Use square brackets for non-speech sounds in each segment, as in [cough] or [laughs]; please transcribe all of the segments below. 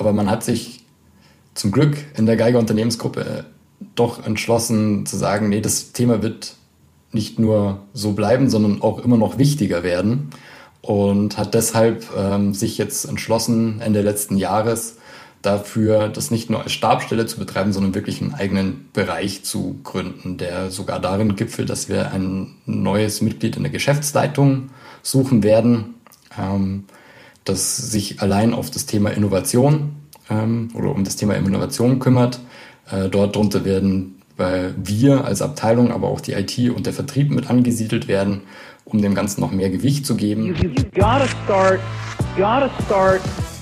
Aber man hat sich zum Glück in der Geiger Unternehmensgruppe doch entschlossen zu sagen, nee, das Thema wird nicht nur so bleiben, sondern auch immer noch wichtiger werden. Und hat deshalb ähm, sich jetzt entschlossen, Ende letzten Jahres dafür, das nicht nur als Stabstelle zu betreiben, sondern wirklich einen eigenen Bereich zu gründen, der sogar darin gipfelt, dass wir ein neues Mitglied in der Geschäftsleitung suchen werden, ähm, das sich allein auf das Thema Innovation ähm, oder um das Thema Innovation kümmert. Äh, dort drunter werden weil wir als Abteilung, aber auch die IT und der Vertrieb mit angesiedelt werden, um dem Ganzen noch mehr Gewicht zu geben.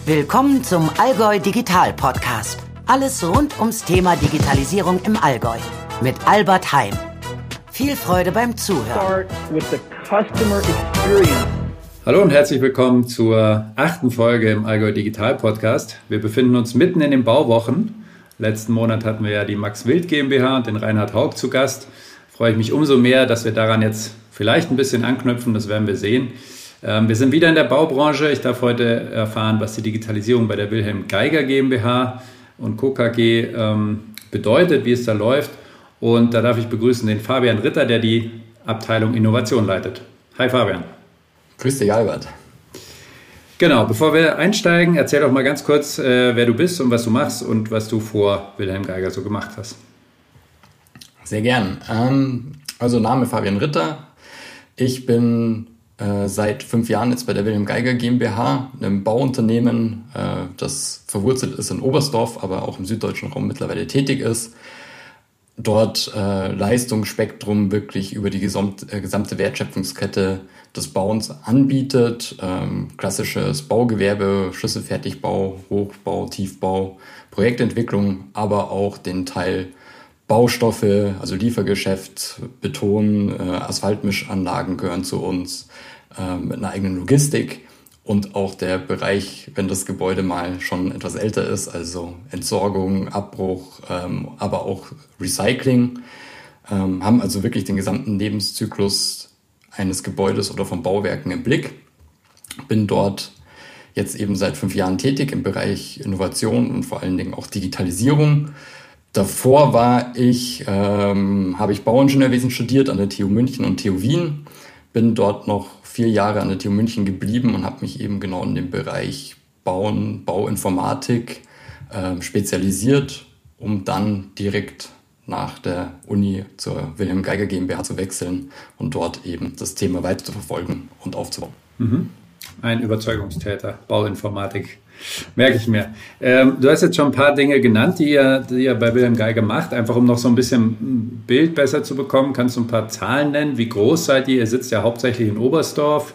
Willkommen zum Allgäu Digital Podcast. Alles rund ums Thema Digitalisierung im Allgäu mit Albert Heim. Viel Freude beim Zuhören. Hallo und herzlich willkommen zur achten Folge im Allgäu Digital Podcast. Wir befinden uns mitten in den Bauwochen Letzten Monat hatten wir ja die Max Wild GmbH und den Reinhard Haug zu Gast. Freue ich mich umso mehr, dass wir daran jetzt vielleicht ein bisschen anknüpfen, das werden wir sehen. Ähm, wir sind wieder in der Baubranche. Ich darf heute erfahren, was die Digitalisierung bei der Wilhelm Geiger GmbH und Co. KG ähm, bedeutet, wie es da läuft. Und da darf ich begrüßen den Fabian Ritter, der die Abteilung Innovation leitet. Hi Fabian. Grüß dich, Albert. Genau, bevor wir einsteigen, erzähl doch mal ganz kurz, äh, wer du bist und was du machst und was du vor Wilhelm Geiger so gemacht hast. Sehr gern. Ähm, also Name Fabian Ritter. Ich bin äh, seit fünf Jahren jetzt bei der Wilhelm Geiger GmbH, einem Bauunternehmen, äh, das verwurzelt ist in Oberstdorf, aber auch im süddeutschen Raum mittlerweile tätig ist dort äh, Leistungsspektrum wirklich über die gesamt, äh, gesamte Wertschöpfungskette des Bauens anbietet. Ähm, klassisches Baugewerbe, Schlüsselfertigbau, Hochbau, Tiefbau, Projektentwicklung, aber auch den Teil Baustoffe, also Liefergeschäft, Beton, äh, Asphaltmischanlagen gehören zu uns äh, mit einer eigenen Logistik und auch der Bereich, wenn das Gebäude mal schon etwas älter ist, also Entsorgung, Abbruch, ähm, aber auch Recycling, ähm, haben also wirklich den gesamten Lebenszyklus eines Gebäudes oder von Bauwerken im Blick. Bin dort jetzt eben seit fünf Jahren tätig im Bereich Innovation und vor allen Dingen auch Digitalisierung. Davor war ich, ähm, habe ich Bauingenieurwesen studiert an der TU München und TU Wien, bin dort noch vier Jahre an der TU München geblieben und habe mich eben genau in dem Bereich Bauen, Bauinformatik äh, spezialisiert, um dann direkt nach der Uni zur Wilhelm Geiger GmbH zu wechseln und dort eben das Thema weiter zu verfolgen und aufzubauen. Mhm. Ein Überzeugungstäter, Bauinformatik. Merke ich mir. Ähm, du hast jetzt schon ein paar Dinge genannt, die ihr, die ihr bei Wilhelm Geiger macht. Einfach um noch so ein bisschen ein Bild besser zu bekommen, kannst du ein paar Zahlen nennen? Wie groß seid ihr? Ihr sitzt ja hauptsächlich in Oberstdorf.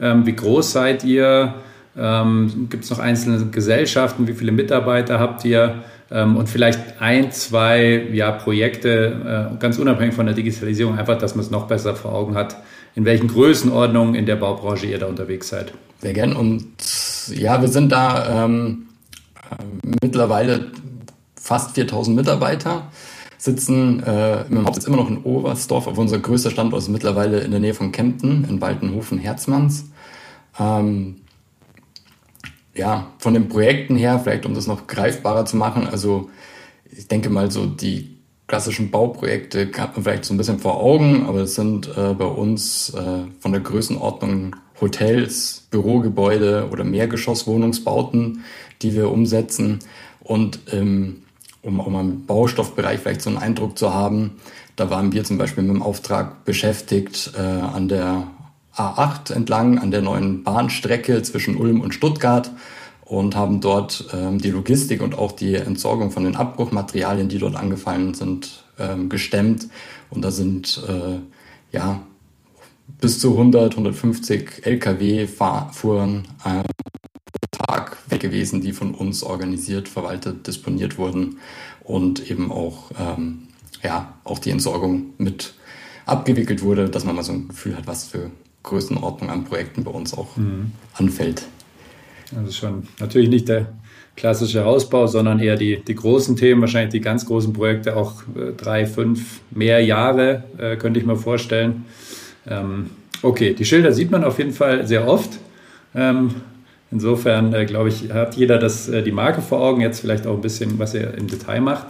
Ähm, wie groß seid ihr? Ähm, Gibt es noch einzelne Gesellschaften? Wie viele Mitarbeiter habt ihr? Ähm, und vielleicht ein, zwei ja, Projekte, äh, ganz unabhängig von der Digitalisierung, einfach, dass man es noch besser vor Augen hat, in welchen Größenordnungen in der Baubranche ihr da unterwegs seid. Sehr gern. Und ja, wir sind da ähm, äh, mittlerweile fast 4000 Mitarbeiter, sitzen äh, im Hauptsitz immer noch in Oberstdorf, aber unser größter Standort ist mittlerweile in der Nähe von Kempten, in Waltenhofen-Herzmanns. Ähm, ja, von den Projekten her, vielleicht um das noch greifbarer zu machen, also ich denke mal so die klassischen Bauprojekte hat man vielleicht so ein bisschen vor Augen, aber es sind äh, bei uns äh, von der Größenordnung Hotels, Bürogebäude oder Mehrgeschosswohnungsbauten, die wir umsetzen. Und ähm, um auch mal im Baustoffbereich vielleicht so einen Eindruck zu haben, da waren wir zum Beispiel mit dem Auftrag beschäftigt äh, an der A8 entlang, an der neuen Bahnstrecke zwischen Ulm und Stuttgart und haben dort ähm, die Logistik und auch die Entsorgung von den Abbruchmaterialien, die dort angefallen sind, ähm, gestemmt. Und da sind äh, ja bis zu 100, 150 Lkw fuhren äh, pro Tag weg gewesen, die von uns organisiert, verwaltet, disponiert wurden und eben auch, ähm, ja, auch die Entsorgung mit abgewickelt wurde, dass man mal so ein Gefühl hat, was für Größenordnung an Projekten bei uns auch mhm. anfällt. Also schon natürlich nicht der klassische Hausbau, sondern eher die, die großen Themen, wahrscheinlich die ganz großen Projekte, auch äh, drei, fünf, mehr Jahre, äh, könnte ich mir vorstellen. Ähm, okay, die Schilder sieht man auf jeden Fall sehr oft. Ähm, Insofern, äh, glaube ich, hat jeder das, äh, die Marke vor Augen, jetzt vielleicht auch ein bisschen, was er im Detail macht.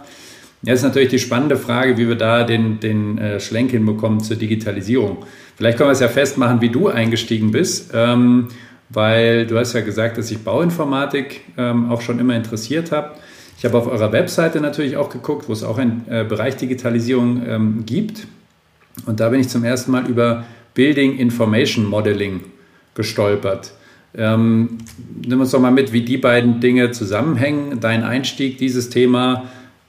Jetzt ist natürlich die spannende Frage, wie wir da den, den äh, Schlenk hinbekommen zur Digitalisierung. Vielleicht können wir es ja festmachen, wie du eingestiegen bist, ähm, weil du hast ja gesagt, dass ich Bauinformatik ähm, auch schon immer interessiert habe. Ich habe auf eurer Webseite natürlich auch geguckt, wo es auch einen äh, Bereich Digitalisierung ähm, gibt. Und da bin ich zum ersten Mal über Building Information Modeling gestolpert. Ähm, nimm uns doch mal mit, wie die beiden Dinge zusammenhängen. Dein Einstieg, dieses Thema,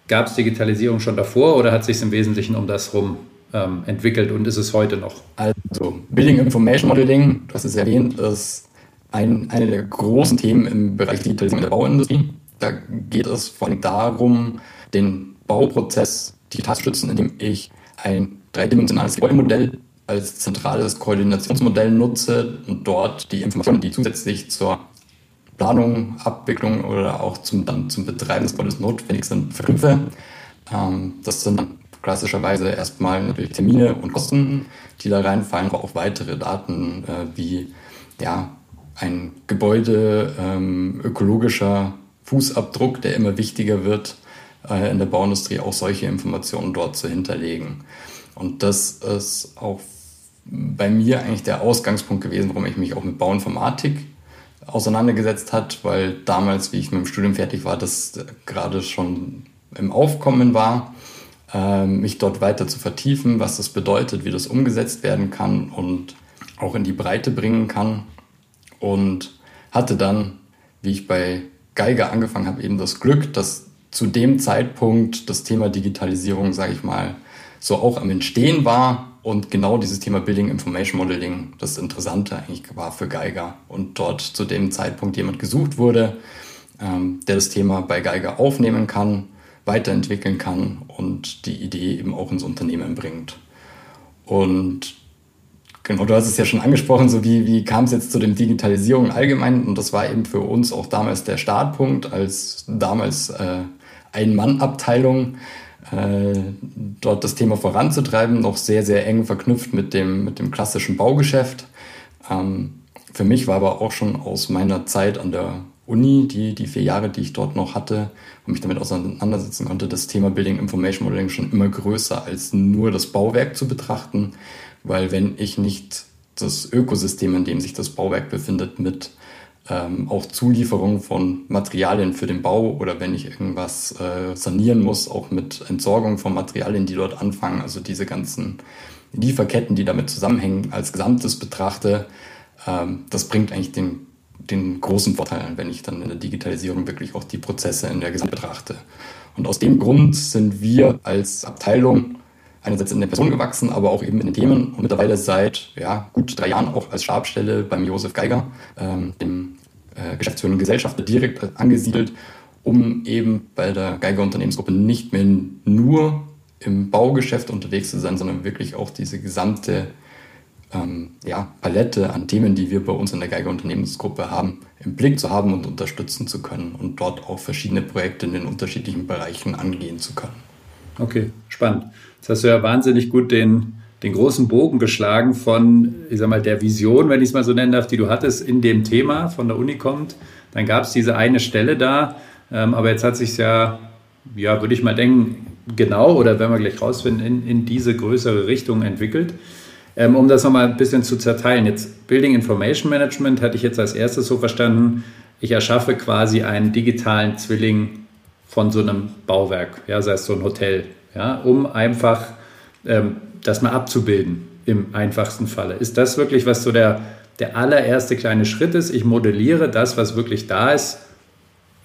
gab es Digitalisierung schon davor oder hat sich im Wesentlichen um das rum ähm, entwickelt und ist es heute noch? Also, Building Information Modeling, du hast es erwähnt, ist ein, eine der großen Themen im Bereich Digitalisierung der Bauindustrie. Da geht es vor allem darum, den Bauprozess digital zu schützen, indem ich ein dreidimensionales Gebäudemodell als zentrales Koordinationsmodell nutze und dort die Informationen, die zusätzlich zur Planung, Abwicklung oder auch zum, dann zum Betreiben des Gebäudes notwendig sind, verknüpfe. Ähm, das sind dann klassischerweise erstmal natürlich Termine und Kosten, die da reinfallen, aber auch weitere Daten äh, wie ja, ein Gebäude, ähm, ökologischer Fußabdruck, der immer wichtiger wird äh, in der Bauindustrie, auch solche Informationen dort zu hinterlegen. Und das ist auch bei mir eigentlich der Ausgangspunkt gewesen, warum ich mich auch mit Bauinformatik auseinandergesetzt hat, weil damals, wie ich mit dem Studium fertig war, das gerade schon im Aufkommen war, äh, mich dort weiter zu vertiefen, was das bedeutet, wie das umgesetzt werden kann und auch in die Breite bringen kann. Und hatte dann, wie ich bei Geiger angefangen habe, eben das Glück, dass zu dem Zeitpunkt das Thema Digitalisierung, sage ich mal, so auch am Entstehen war und genau dieses Thema Building Information Modeling das Interessante eigentlich war für Geiger und dort zu dem Zeitpunkt jemand gesucht wurde, ähm, der das Thema bei Geiger aufnehmen kann, weiterentwickeln kann und die Idee eben auch ins Unternehmen bringt. Und genau, du hast es ja schon angesprochen, so wie, wie kam es jetzt zu dem Digitalisierung allgemein? Und das war eben für uns auch damals der Startpunkt, als damals äh, Ein-Mann-Abteilung dort das Thema voranzutreiben, noch sehr, sehr eng verknüpft mit dem, mit dem klassischen Baugeschäft. Ähm, für mich war aber auch schon aus meiner Zeit an der Uni, die, die vier Jahre, die ich dort noch hatte und mich damit auseinandersetzen konnte, das Thema Building Information Modeling schon immer größer als nur das Bauwerk zu betrachten, weil wenn ich nicht das Ökosystem, in dem sich das Bauwerk befindet, mit ähm, auch Zulieferung von Materialien für den Bau oder wenn ich irgendwas äh, sanieren muss, auch mit Entsorgung von Materialien, die dort anfangen, also diese ganzen Lieferketten, die damit zusammenhängen, als Gesamtes betrachte, ähm, das bringt eigentlich den, den großen Vorteil, wenn ich dann in der Digitalisierung wirklich auch die Prozesse in der Gesamt betrachte. Und aus dem Grund sind wir als Abteilung einerseits in der Person gewachsen, aber auch eben in den Themen und mittlerweile seit ja, gut drei Jahren auch als Stabstelle beim Josef Geiger, ähm, dem äh, geschäftsführenden Gesellschafter, direkt angesiedelt, um eben bei der Geiger Unternehmensgruppe nicht mehr nur im Baugeschäft unterwegs zu sein, sondern wirklich auch diese gesamte ähm, ja, Palette an Themen, die wir bei uns in der Geiger Unternehmensgruppe haben, im Blick zu haben und unterstützen zu können und dort auch verschiedene Projekte in den unterschiedlichen Bereichen angehen zu können. Okay, spannend. Jetzt hast du ja wahnsinnig gut den, den großen Bogen geschlagen von, ich sag mal, der Vision, wenn ich es mal so nennen darf, die du hattest in dem Thema von der Uni kommt. Dann gab es diese eine Stelle da, ähm, aber jetzt hat sich ja, ja, würde ich mal denken, genau oder wenn wir gleich rausfinden, in, in diese größere Richtung entwickelt. Ähm, um das nochmal ein bisschen zu zerteilen. Jetzt Building Information Management hatte ich jetzt als erstes so verstanden, ich erschaffe quasi einen digitalen Zwilling von so einem Bauwerk, ja, sei es so ein Hotel, ja, um einfach ähm, das mal abzubilden im einfachsten Falle. Ist das wirklich, was so der, der allererste kleine Schritt ist? Ich modelliere das, was wirklich da ist,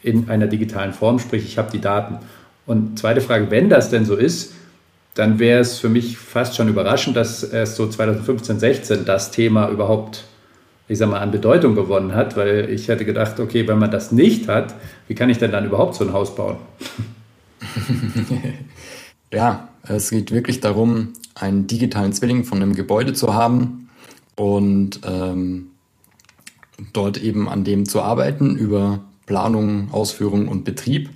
in einer digitalen Form, sprich, ich habe die Daten. Und zweite Frage, wenn das denn so ist, dann wäre es für mich fast schon überraschend, dass erst so 2015, 16 das Thema überhaupt ich sag mal, an Bedeutung gewonnen hat, weil ich hätte gedacht, okay, wenn man das nicht hat, wie kann ich denn dann überhaupt so ein Haus bauen? [laughs] ja, es geht wirklich darum, einen digitalen Zwilling von einem Gebäude zu haben und ähm, dort eben an dem zu arbeiten über Planung, Ausführung und Betrieb.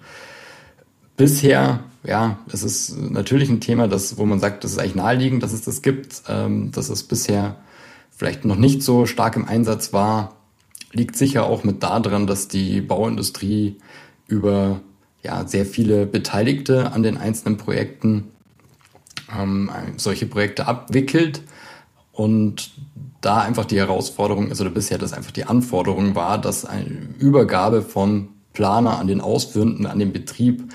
Bisher, ja, das ist natürlich ein Thema, das, wo man sagt, das ist eigentlich naheliegend, dass es das gibt. Ähm, das ist bisher vielleicht noch nicht so stark im Einsatz war, liegt sicher auch mit daran, dass die Bauindustrie über ja, sehr viele Beteiligte an den einzelnen Projekten ähm, solche Projekte abwickelt. Und da einfach die Herausforderung ist oder bisher das einfach die Anforderung war, dass eine Übergabe von Planer an den Ausführenden, an den Betrieb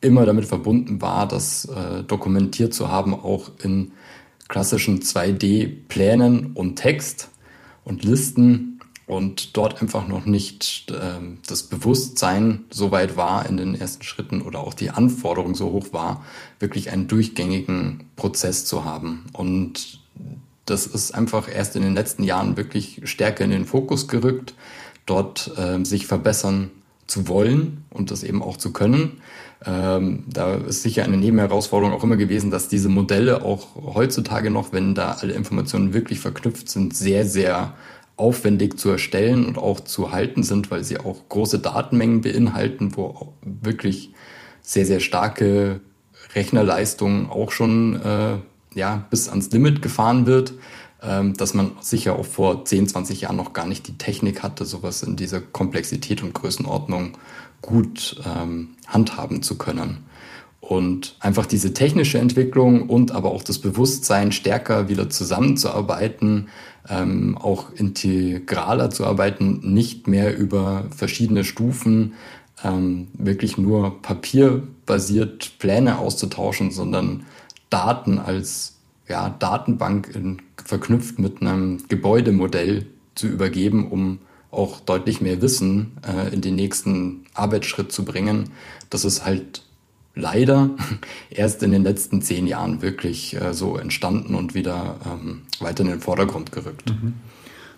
immer damit verbunden war, das äh, dokumentiert zu haben, auch in klassischen 2D-Plänen und Text und Listen und dort einfach noch nicht äh, das Bewusstsein so weit war in den ersten Schritten oder auch die Anforderung so hoch war, wirklich einen durchgängigen Prozess zu haben. Und das ist einfach erst in den letzten Jahren wirklich stärker in den Fokus gerückt, dort äh, sich verbessern zu wollen und das eben auch zu können. Ähm, da ist sicher eine Nebenherausforderung auch immer gewesen, dass diese Modelle auch heutzutage noch, wenn da alle Informationen wirklich verknüpft sind, sehr, sehr aufwendig zu erstellen und auch zu halten sind, weil sie auch große Datenmengen beinhalten, wo wirklich sehr, sehr starke Rechnerleistungen auch schon äh, ja, bis ans Limit gefahren wird, ähm, dass man sicher auch vor 10, 20 Jahren noch gar nicht die Technik hatte, sowas in dieser Komplexität und Größenordnung gut ähm, handhaben zu können. Und einfach diese technische Entwicklung und aber auch das Bewusstsein, stärker wieder zusammenzuarbeiten, ähm, auch integraler zu arbeiten, nicht mehr über verschiedene Stufen ähm, wirklich nur papierbasiert Pläne auszutauschen, sondern Daten als ja, Datenbank in, verknüpft mit einem Gebäudemodell zu übergeben, um auch deutlich mehr Wissen äh, in den nächsten Arbeitsschritt zu bringen. Das ist halt leider [laughs] erst in den letzten zehn Jahren wirklich äh, so entstanden und wieder ähm, weiter in den Vordergrund gerückt. Mhm.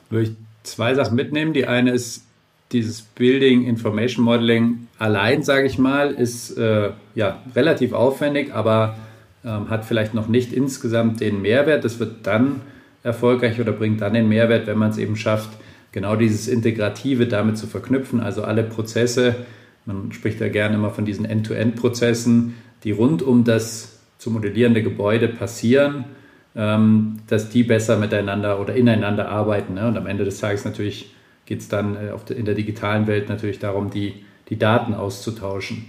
Würde ich zwei Sachen mitnehmen. Die eine ist dieses Building Information Modeling allein, sage ich mal, ist äh, ja relativ aufwendig, aber ähm, hat vielleicht noch nicht insgesamt den Mehrwert. Das wird dann erfolgreich oder bringt dann den Mehrwert, wenn man es eben schafft, genau dieses Integrative damit zu verknüpfen, also alle Prozesse, man spricht ja gerne immer von diesen End-to-End-Prozessen, die rund um das zu modellierende Gebäude passieren, ähm, dass die besser miteinander oder ineinander arbeiten. Ne? Und am Ende des Tages natürlich geht es dann äh, in der digitalen Welt natürlich darum, die, die Daten auszutauschen.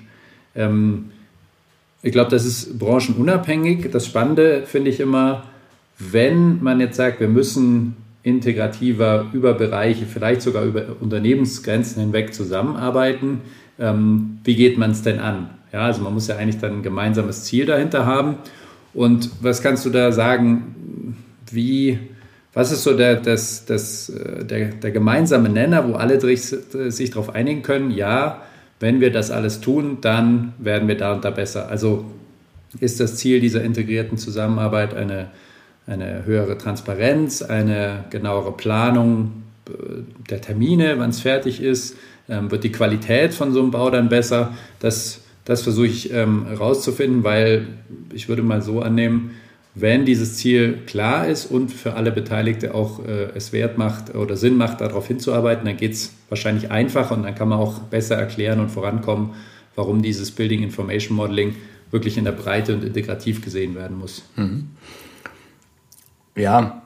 Ähm, ich glaube, das ist branchenunabhängig. Das Spannende finde ich immer, wenn man jetzt sagt, wir müssen integrativer über Bereiche, vielleicht sogar über Unternehmensgrenzen hinweg zusammenarbeiten, ähm, wie geht man es denn an? Ja, also man muss ja eigentlich dann ein gemeinsames Ziel dahinter haben. Und was kannst du da sagen? Wie, was ist so der, das, das, äh, der, der gemeinsame Nenner, wo alle sich darauf einigen können? Ja, wenn wir das alles tun, dann werden wir da und da besser. Also ist das Ziel dieser integrierten Zusammenarbeit eine, eine höhere Transparenz, eine genauere Planung äh, der Termine, wann es fertig ist, wird die Qualität von so einem Bau dann besser. Das, das versuche ich ähm, herauszufinden, weil ich würde mal so annehmen, wenn dieses Ziel klar ist und für alle Beteiligte auch äh, es wert macht oder Sinn macht, darauf hinzuarbeiten, dann geht es wahrscheinlich einfacher und dann kann man auch besser erklären und vorankommen, warum dieses Building Information Modeling wirklich in der Breite und integrativ gesehen werden muss. Mhm. Ja,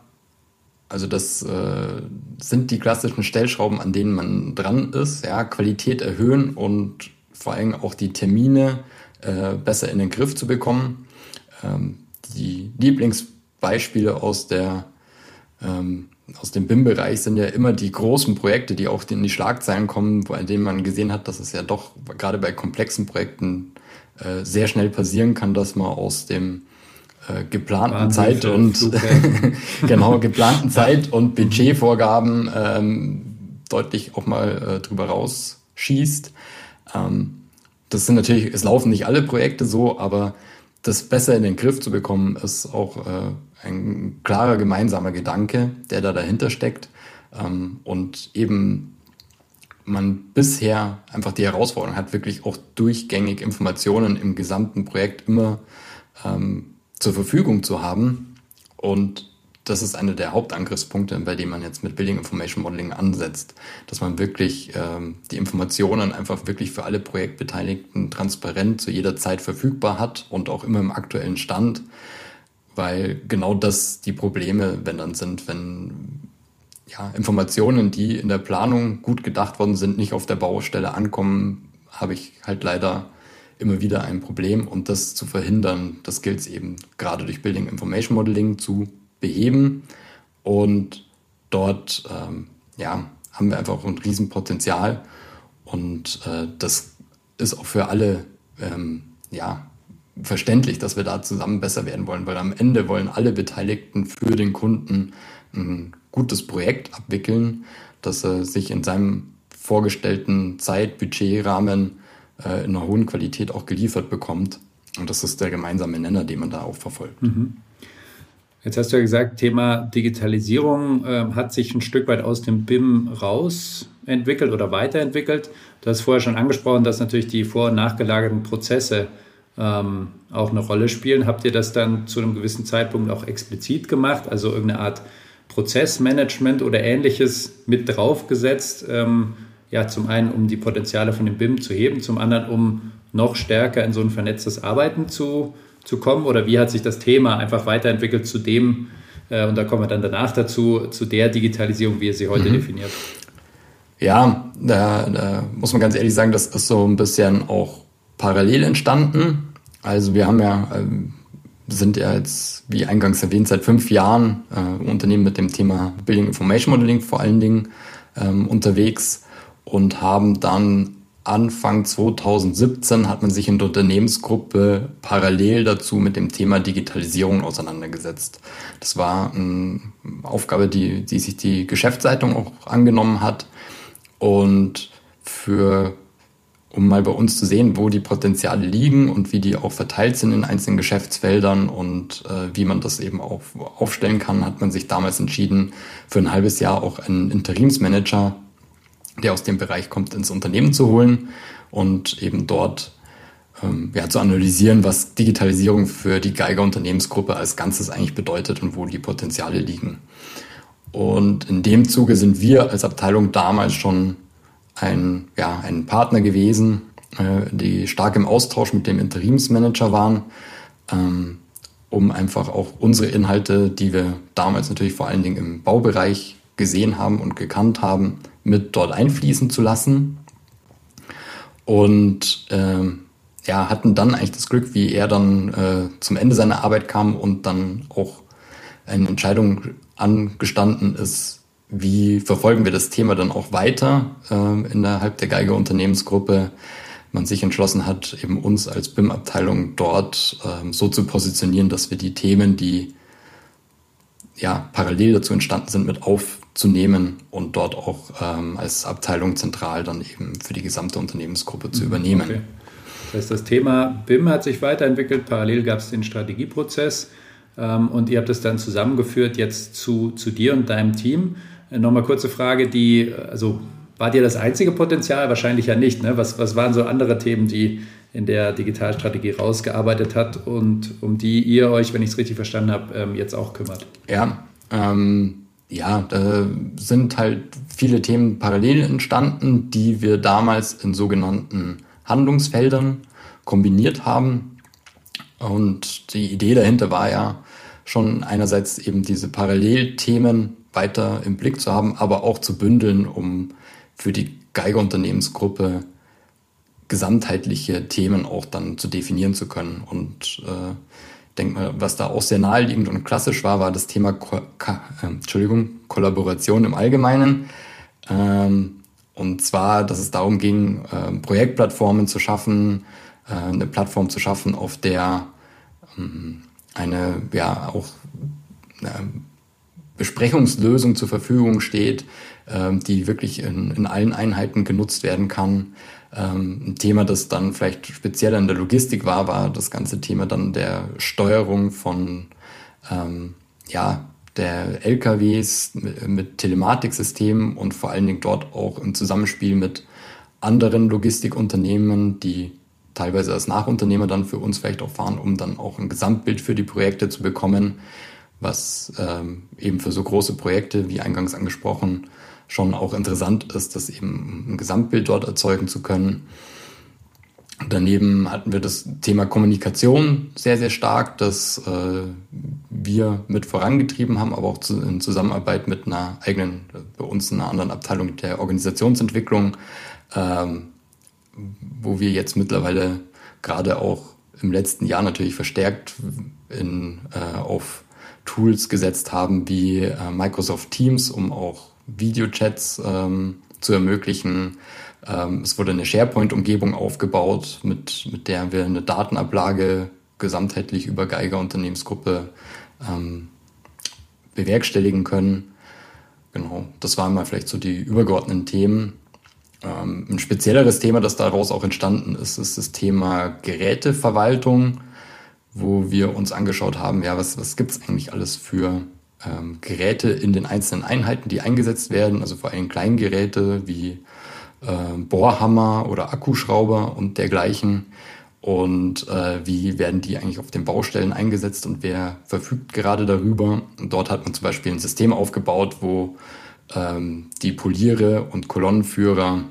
also das äh, sind die klassischen Stellschrauben, an denen man dran ist. Ja, Qualität erhöhen und vor allem auch die Termine äh, besser in den Griff zu bekommen. Ähm, die Lieblingsbeispiele aus der ähm, aus dem BIM-Bereich sind ja immer die großen Projekte, die auch in die Schlagzeilen kommen, bei denen man gesehen hat, dass es ja doch gerade bei komplexen Projekten äh, sehr schnell passieren kann, dass man aus dem äh, geplanten Wahnsinn Zeit und [laughs] genau geplanten [laughs] Zeit und Budgetvorgaben ähm, deutlich auch mal äh, drüber rausschießt. Ähm, das sind natürlich, es laufen nicht alle Projekte so, aber das besser in den Griff zu bekommen, ist auch äh, ein klarer gemeinsamer Gedanke, der da dahinter steckt. Ähm, und eben man bisher einfach die Herausforderung hat, wirklich auch durchgängig Informationen im gesamten Projekt immer ähm, zur Verfügung zu haben. Und das ist einer der Hauptangriffspunkte, bei dem man jetzt mit Building Information Modeling ansetzt, dass man wirklich ähm, die Informationen einfach wirklich für alle Projektbeteiligten transparent zu jeder Zeit verfügbar hat und auch immer im aktuellen Stand, weil genau das die Probleme, wenn dann sind, wenn ja, Informationen, die in der Planung gut gedacht worden sind, nicht auf der Baustelle ankommen, habe ich halt leider immer wieder ein Problem. Und das zu verhindern, das gilt es eben gerade durch Building Information Modeling zu beheben. Und dort ähm, ja, haben wir einfach ein Riesenpotenzial. Und äh, das ist auch für alle ähm, ja, verständlich, dass wir da zusammen besser werden wollen, weil am Ende wollen alle Beteiligten für den Kunden ein gutes Projekt abwickeln, dass er sich in seinem vorgestellten Zeit-Budgetrahmen äh, in einer hohen Qualität auch geliefert bekommt. Und das ist der gemeinsame Nenner, den man da auch verfolgt. Mhm. Jetzt hast du ja gesagt, Thema Digitalisierung äh, hat sich ein Stück weit aus dem BIM raus entwickelt oder weiterentwickelt. Du hast vorher schon angesprochen, dass natürlich die vor- und nachgelagerten Prozesse ähm, auch eine Rolle spielen. Habt ihr das dann zu einem gewissen Zeitpunkt auch explizit gemacht, also irgendeine Art Prozessmanagement oder ähnliches mit draufgesetzt? Ähm, ja, zum einen, um die Potenziale von dem BIM zu heben, zum anderen, um noch stärker in so ein vernetztes Arbeiten zu, zu kommen? Oder wie hat sich das Thema einfach weiterentwickelt zu dem, äh, und da kommen wir dann danach dazu, zu der Digitalisierung, wie ihr sie heute mhm. definiert? Ja, da, da muss man ganz ehrlich sagen, das ist so ein bisschen auch parallel entstanden. Also wir haben ja, ähm, sind ja jetzt, wie eingangs erwähnt, seit fünf Jahren äh, Unternehmen mit dem Thema Building Information Modeling vor allen Dingen ähm, unterwegs und haben dann Anfang 2017 hat man sich in der Unternehmensgruppe parallel dazu mit dem Thema Digitalisierung auseinandergesetzt. Das war eine Aufgabe, die, die sich die Geschäftsleitung auch angenommen hat und für um mal bei uns zu sehen, wo die Potenziale liegen und wie die auch verteilt sind in einzelnen Geschäftsfeldern und äh, wie man das eben auch aufstellen kann, hat man sich damals entschieden, für ein halbes Jahr auch einen Interimsmanager, der aus dem Bereich kommt, ins Unternehmen zu holen und eben dort ähm, ja, zu analysieren, was Digitalisierung für die Geiger Unternehmensgruppe als Ganzes eigentlich bedeutet und wo die Potenziale liegen. Und in dem Zuge sind wir als Abteilung damals schon ein, ja, ein Partner gewesen, äh, die stark im Austausch mit dem Interimsmanager waren, ähm, um einfach auch unsere Inhalte, die wir damals natürlich vor allen Dingen im Baubereich gesehen haben und gekannt haben, mit dort einfließen zu lassen. Und ähm, ja, hatten dann eigentlich das Glück, wie er dann äh, zum Ende seiner Arbeit kam und dann auch eine Entscheidung angestanden ist, wie verfolgen wir das Thema dann auch weiter äh, innerhalb der Geiger Unternehmensgruppe. Man sich entschlossen hat, eben uns als BIM-Abteilung dort äh, so zu positionieren, dass wir die Themen, die ja parallel dazu entstanden sind, mit aufzunehmen und dort auch ähm, als Abteilung zentral dann eben für die gesamte Unternehmensgruppe zu mhm, übernehmen. Okay. Das heißt, das Thema BIM hat sich weiterentwickelt. Parallel gab es den Strategieprozess ähm, und ihr habt es dann zusammengeführt jetzt zu, zu dir und deinem Team. Äh, nochmal kurze Frage, die, also war dir das einzige Potenzial? Wahrscheinlich ja nicht. Ne? Was, was waren so andere Themen, die in der Digitalstrategie rausgearbeitet hat und um die ihr euch, wenn ich es richtig verstanden habe, ähm, jetzt auch kümmert? Ja, ähm, ja, da sind halt viele Themen parallel entstanden, die wir damals in sogenannten Handlungsfeldern kombiniert haben. Und die Idee dahinter war ja schon einerseits eben diese Parallelthemen weiter im Blick zu haben, aber auch zu bündeln, um für die Geigerunternehmensgruppe gesamtheitliche Themen auch dann zu definieren zu können. Und äh, denke mal, was da auch sehr naheliegend und klassisch war, war das Thema Ko Ka äh, Entschuldigung, Kollaboration im Allgemeinen. Ähm, und zwar, dass es darum ging, äh, Projektplattformen zu schaffen, äh, eine Plattform zu schaffen, auf der ähm, eine ja auch Besprechungslösung zur Verfügung steht, ähm, die wirklich in, in allen Einheiten genutzt werden kann. Ähm, ein Thema, das dann vielleicht speziell in der Logistik war, war das ganze Thema dann der Steuerung von ähm, ja, der LKWs mit, Telematiksystemen und vor allen Dingen dort auch im Zusammenspiel mit anderen Logistikunternehmen, die teilweise als Nachunternehmer dann für uns vielleicht auch fahren, um dann auch ein Gesamtbild für die Projekte zu bekommen was ähm, eben für so große Projekte, wie eingangs angesprochen, schon auch interessant ist, das eben ein Gesamtbild dort erzeugen zu können. Daneben hatten wir das Thema Kommunikation sehr, sehr stark, das äh, wir mit vorangetrieben haben, aber auch zu, in Zusammenarbeit mit einer eigenen, bei uns einer anderen Abteilung der Organisationsentwicklung, ähm, wo wir jetzt mittlerweile gerade auch im letzten Jahr natürlich verstärkt in, äh, auf Tools gesetzt haben wie äh, Microsoft Teams, um auch Videochats ähm, zu ermöglichen. Ähm, es wurde eine SharePoint-Umgebung aufgebaut, mit, mit der wir eine Datenablage gesamtheitlich über Geiger Unternehmensgruppe ähm, bewerkstelligen können. Genau, das waren mal vielleicht so die übergeordneten Themen. Ähm, ein spezielleres Thema, das daraus auch entstanden ist, ist das Thema Geräteverwaltung, wo wir uns angeschaut haben, ja, was, was gibt es eigentlich alles für ähm, Geräte in den einzelnen Einheiten, die eingesetzt werden, also vor allem Kleingeräte wie äh, Bohrhammer oder Akkuschrauber und dergleichen. Und äh, wie werden die eigentlich auf den Baustellen eingesetzt und wer verfügt gerade darüber? Und dort hat man zum Beispiel ein System aufgebaut, wo ähm, die Poliere und Kolonnenführer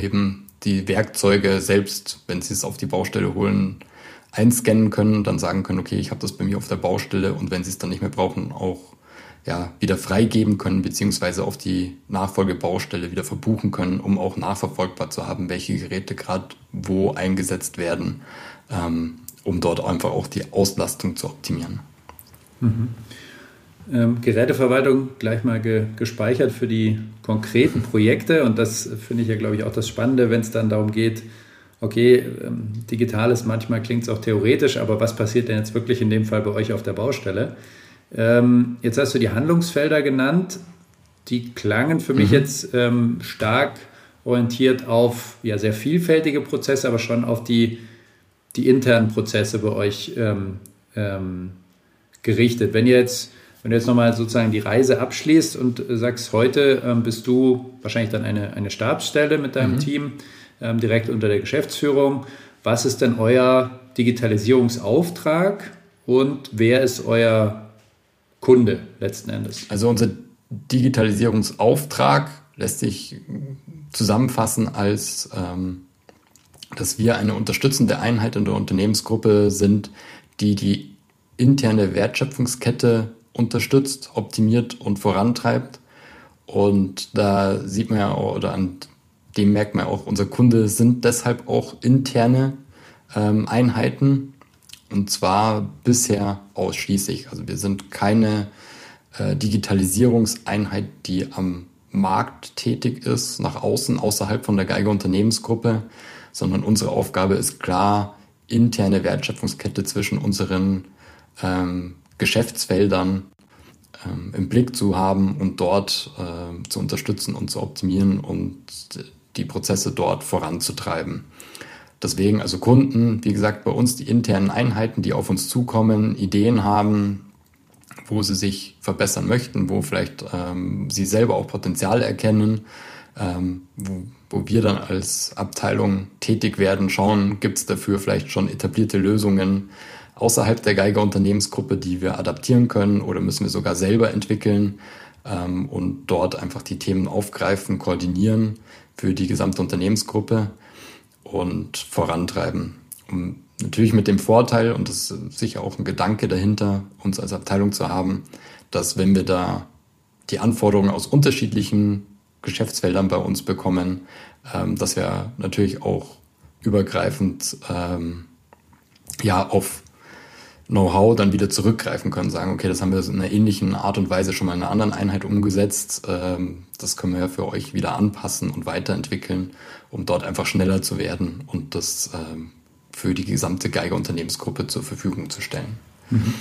eben die Werkzeuge selbst, wenn sie es auf die Baustelle holen, einscannen können und dann sagen können, okay, ich habe das bei mir auf der Baustelle und wenn sie es dann nicht mehr brauchen, auch ja, wieder freigeben können, beziehungsweise auf die Nachfolgebaustelle wieder verbuchen können, um auch nachverfolgbar zu haben, welche Geräte gerade wo eingesetzt werden, ähm, um dort einfach auch die Auslastung zu optimieren. Mhm. Ähm, Geräteverwaltung gleich mal ge gespeichert für die konkreten Projekte und das finde ich ja, glaube ich, auch das Spannende, wenn es dann darum geht, okay, ähm, digital ist manchmal klingt es auch theoretisch, aber was passiert denn jetzt wirklich in dem Fall bei euch auf der Baustelle? Ähm, jetzt hast du die Handlungsfelder genannt. Die klangen für mhm. mich jetzt ähm, stark orientiert auf ja, sehr vielfältige Prozesse, aber schon auf die, die internen Prozesse bei euch ähm, ähm, gerichtet. Wenn ihr jetzt, wenn du jetzt nochmal sozusagen die Reise abschließt und sagst, heute ähm, bist du wahrscheinlich dann eine, eine Stabsstelle mit deinem mhm. Team, ähm, direkt unter der Geschäftsführung. Was ist denn euer Digitalisierungsauftrag und wer ist euer Kunde letzten Endes? Also unser Digitalisierungsauftrag lässt sich zusammenfassen als, ähm, dass wir eine unterstützende Einheit in der Unternehmensgruppe sind, die die interne Wertschöpfungskette unterstützt, optimiert und vorantreibt. Und da sieht man ja, oder an dem merkt man auch, unser Kunde sind deshalb auch interne ähm, Einheiten und zwar bisher ausschließlich. Also wir sind keine äh, Digitalisierungseinheit, die am Markt tätig ist, nach außen, außerhalb von der Geiger Unternehmensgruppe, sondern unsere Aufgabe ist klar, interne Wertschöpfungskette zwischen unseren ähm, Geschäftsfeldern ähm, im Blick zu haben und dort äh, zu unterstützen und zu optimieren und die Prozesse dort voranzutreiben. Deswegen also Kunden, wie gesagt, bei uns die internen Einheiten, die auf uns zukommen, Ideen haben, wo sie sich verbessern möchten, wo vielleicht ähm, sie selber auch Potenzial erkennen, ähm, wo, wo wir dann als Abteilung tätig werden, schauen, gibt es dafür vielleicht schon etablierte Lösungen außerhalb der Geiger Unternehmensgruppe, die wir adaptieren können oder müssen wir sogar selber entwickeln ähm, und dort einfach die Themen aufgreifen, koordinieren für die gesamte Unternehmensgruppe und vorantreiben. Um, natürlich mit dem Vorteil, und das ist sicher auch ein Gedanke dahinter, uns als Abteilung zu haben, dass wenn wir da die Anforderungen aus unterschiedlichen Geschäftsfeldern bei uns bekommen, ähm, dass wir natürlich auch übergreifend ähm, ja auf Know-how dann wieder zurückgreifen können, sagen, okay, das haben wir in einer ähnlichen Art und Weise schon mal in einer anderen Einheit umgesetzt. Ähm, das können wir ja für euch wieder anpassen und weiterentwickeln, um dort einfach schneller zu werden und das ähm, für die gesamte Geiger Unternehmensgruppe zur Verfügung zu stellen. Mhm.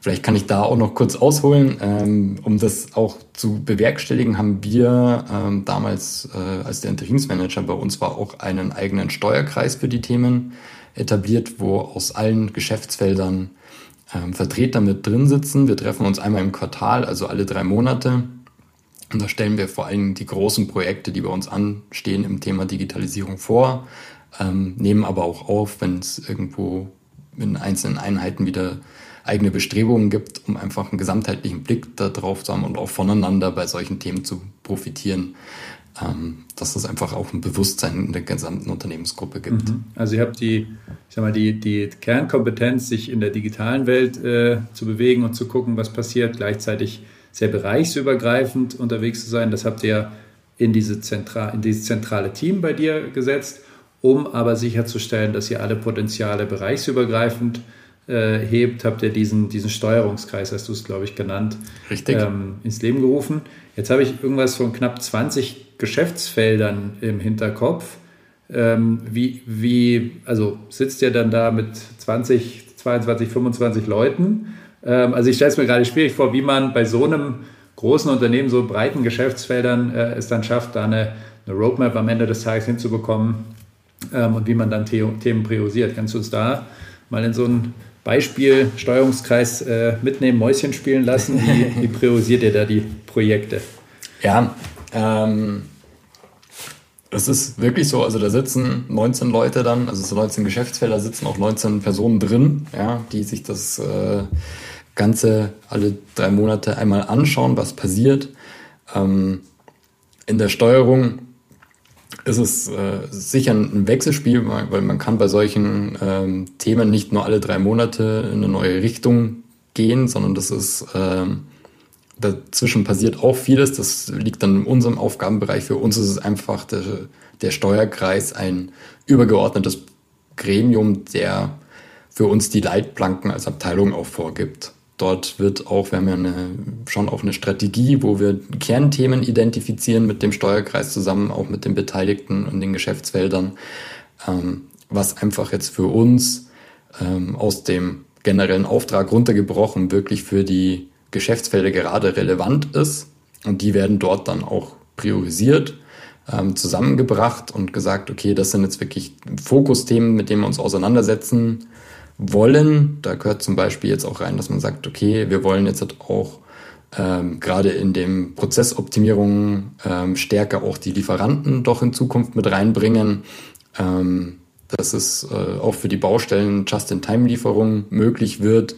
Vielleicht kann ich da auch noch kurz ausholen. Ähm, um das auch zu bewerkstelligen, haben wir damals, äh, als der Interimsmanager bei uns war, auch einen eigenen Steuerkreis für die Themen etabliert, wo aus allen Geschäftsfeldern ähm, Vertreter mit drin sitzen. Wir treffen uns einmal im Quartal, also alle drei Monate. Und da stellen wir vor allem die großen Projekte, die bei uns anstehen im Thema Digitalisierung vor, ähm, nehmen aber auch auf, wenn es irgendwo in einzelnen Einheiten wieder eigene Bestrebungen gibt, um einfach einen gesamtheitlichen Blick darauf zu haben und auch voneinander bei solchen Themen zu profitieren. Ähm, dass es einfach auch ein Bewusstsein in der gesamten Unternehmensgruppe gibt. Mhm. Also ihr habt die, ich sag mal, die, die Kernkompetenz, sich in der digitalen Welt äh, zu bewegen und zu gucken, was passiert, gleichzeitig sehr bereichsübergreifend unterwegs zu sein. Das habt ihr in, diese Zentra in dieses zentrale Team bei dir gesetzt, um aber sicherzustellen, dass ihr alle Potenziale bereichsübergreifend äh, hebt, habt ihr diesen, diesen Steuerungskreis, hast du es, glaube ich, genannt, ähm, ins Leben gerufen. Jetzt habe ich irgendwas von knapp 20 Geschäftsfeldern im Hinterkopf. Ähm, wie, wie, also sitzt ihr dann da mit 20, 22, 25 Leuten? Ähm, also ich stelle es mir gerade schwierig vor, wie man bei so einem großen Unternehmen, so breiten Geschäftsfeldern äh, es dann schafft, da eine, eine, Roadmap am Ende des Tages hinzubekommen ähm, und wie man dann The Themen priorisiert. Kannst du uns da mal in so ein Beispiel Steuerungskreis äh, mitnehmen, Mäuschen spielen lassen? Wie, wie, priorisiert ihr da die Projekte? Ja, ähm, es ist wirklich so, also da sitzen 19 Leute dann, also so 19 Geschäftsfelder sitzen auch 19 Personen drin, ja, die sich das äh, Ganze alle drei Monate einmal anschauen, was passiert. Ähm, in der Steuerung ist es äh, sicher ein Wechselspiel, weil man kann bei solchen ähm, Themen nicht nur alle drei Monate in eine neue Richtung gehen, sondern das ist ähm, dazwischen passiert auch vieles. Das liegt dann in unserem Aufgabenbereich. Für uns ist es einfach der, der Steuerkreis ein übergeordnetes Gremium, der für uns die Leitplanken als Abteilung auch vorgibt. Dort wird auch, wir haben ja eine, schon auch eine Strategie, wo wir Kernthemen identifizieren mit dem Steuerkreis zusammen, auch mit den Beteiligten und den Geschäftsfeldern, ähm, was einfach jetzt für uns ähm, aus dem generellen Auftrag runtergebrochen wirklich für die Geschäftsfelder gerade relevant ist. Und die werden dort dann auch priorisiert, ähm, zusammengebracht und gesagt, okay, das sind jetzt wirklich Fokusthemen, mit denen wir uns auseinandersetzen wollen. Da gehört zum Beispiel jetzt auch rein, dass man sagt, okay, wir wollen jetzt auch ähm, gerade in dem Prozessoptimierung ähm, stärker auch die Lieferanten doch in Zukunft mit reinbringen. Ähm, dass es äh, auch für die Baustellen Just-in-Time-Lieferung möglich wird,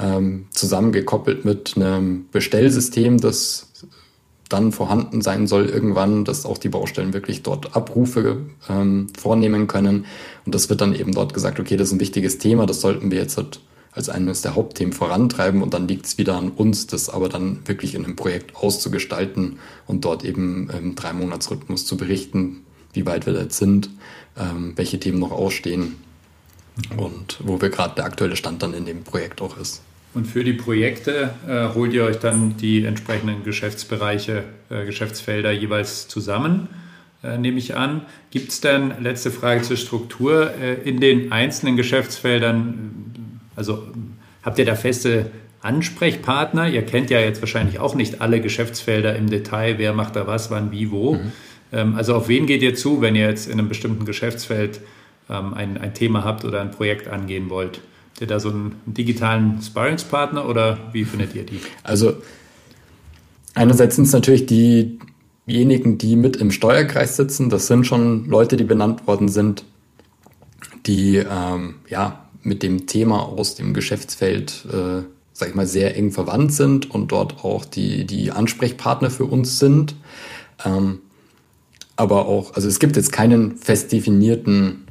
ähm, zusammengekoppelt mit einem Bestellsystem, das dann vorhanden sein soll irgendwann, dass auch die Baustellen wirklich dort Abrufe ähm, vornehmen können. Und das wird dann eben dort gesagt, okay, das ist ein wichtiges Thema, das sollten wir jetzt halt als eines der Hauptthemen vorantreiben und dann liegt es wieder an uns, das aber dann wirklich in einem Projekt auszugestalten und dort eben im Drei-Monats-Rhythmus zu berichten, wie weit wir jetzt sind, ähm, welche Themen noch ausstehen und wo wir gerade der aktuelle Stand dann in dem Projekt auch ist. Und für die Projekte äh, holt ihr euch dann die entsprechenden Geschäftsbereiche, äh, Geschäftsfelder jeweils zusammen, äh, nehme ich an. Gibt es denn, letzte Frage zur Struktur, äh, in den einzelnen Geschäftsfeldern, also habt ihr da feste Ansprechpartner? Ihr kennt ja jetzt wahrscheinlich auch nicht alle Geschäftsfelder im Detail, wer macht da was, wann, wie, wo. Mhm. Ähm, also auf wen geht ihr zu, wenn ihr jetzt in einem bestimmten Geschäftsfeld ähm, ein, ein Thema habt oder ein Projekt angehen wollt? ihr da so einen digitalen Sparringspartner oder wie findet ihr die? Also einerseits sind es natürlich diejenigen, die mit im Steuerkreis sitzen. Das sind schon Leute, die benannt worden sind, die ähm, ja mit dem Thema aus dem Geschäftsfeld, äh, sag ich mal, sehr eng verwandt sind und dort auch die, die Ansprechpartner für uns sind. Ähm, aber auch, also es gibt jetzt keinen fest definierten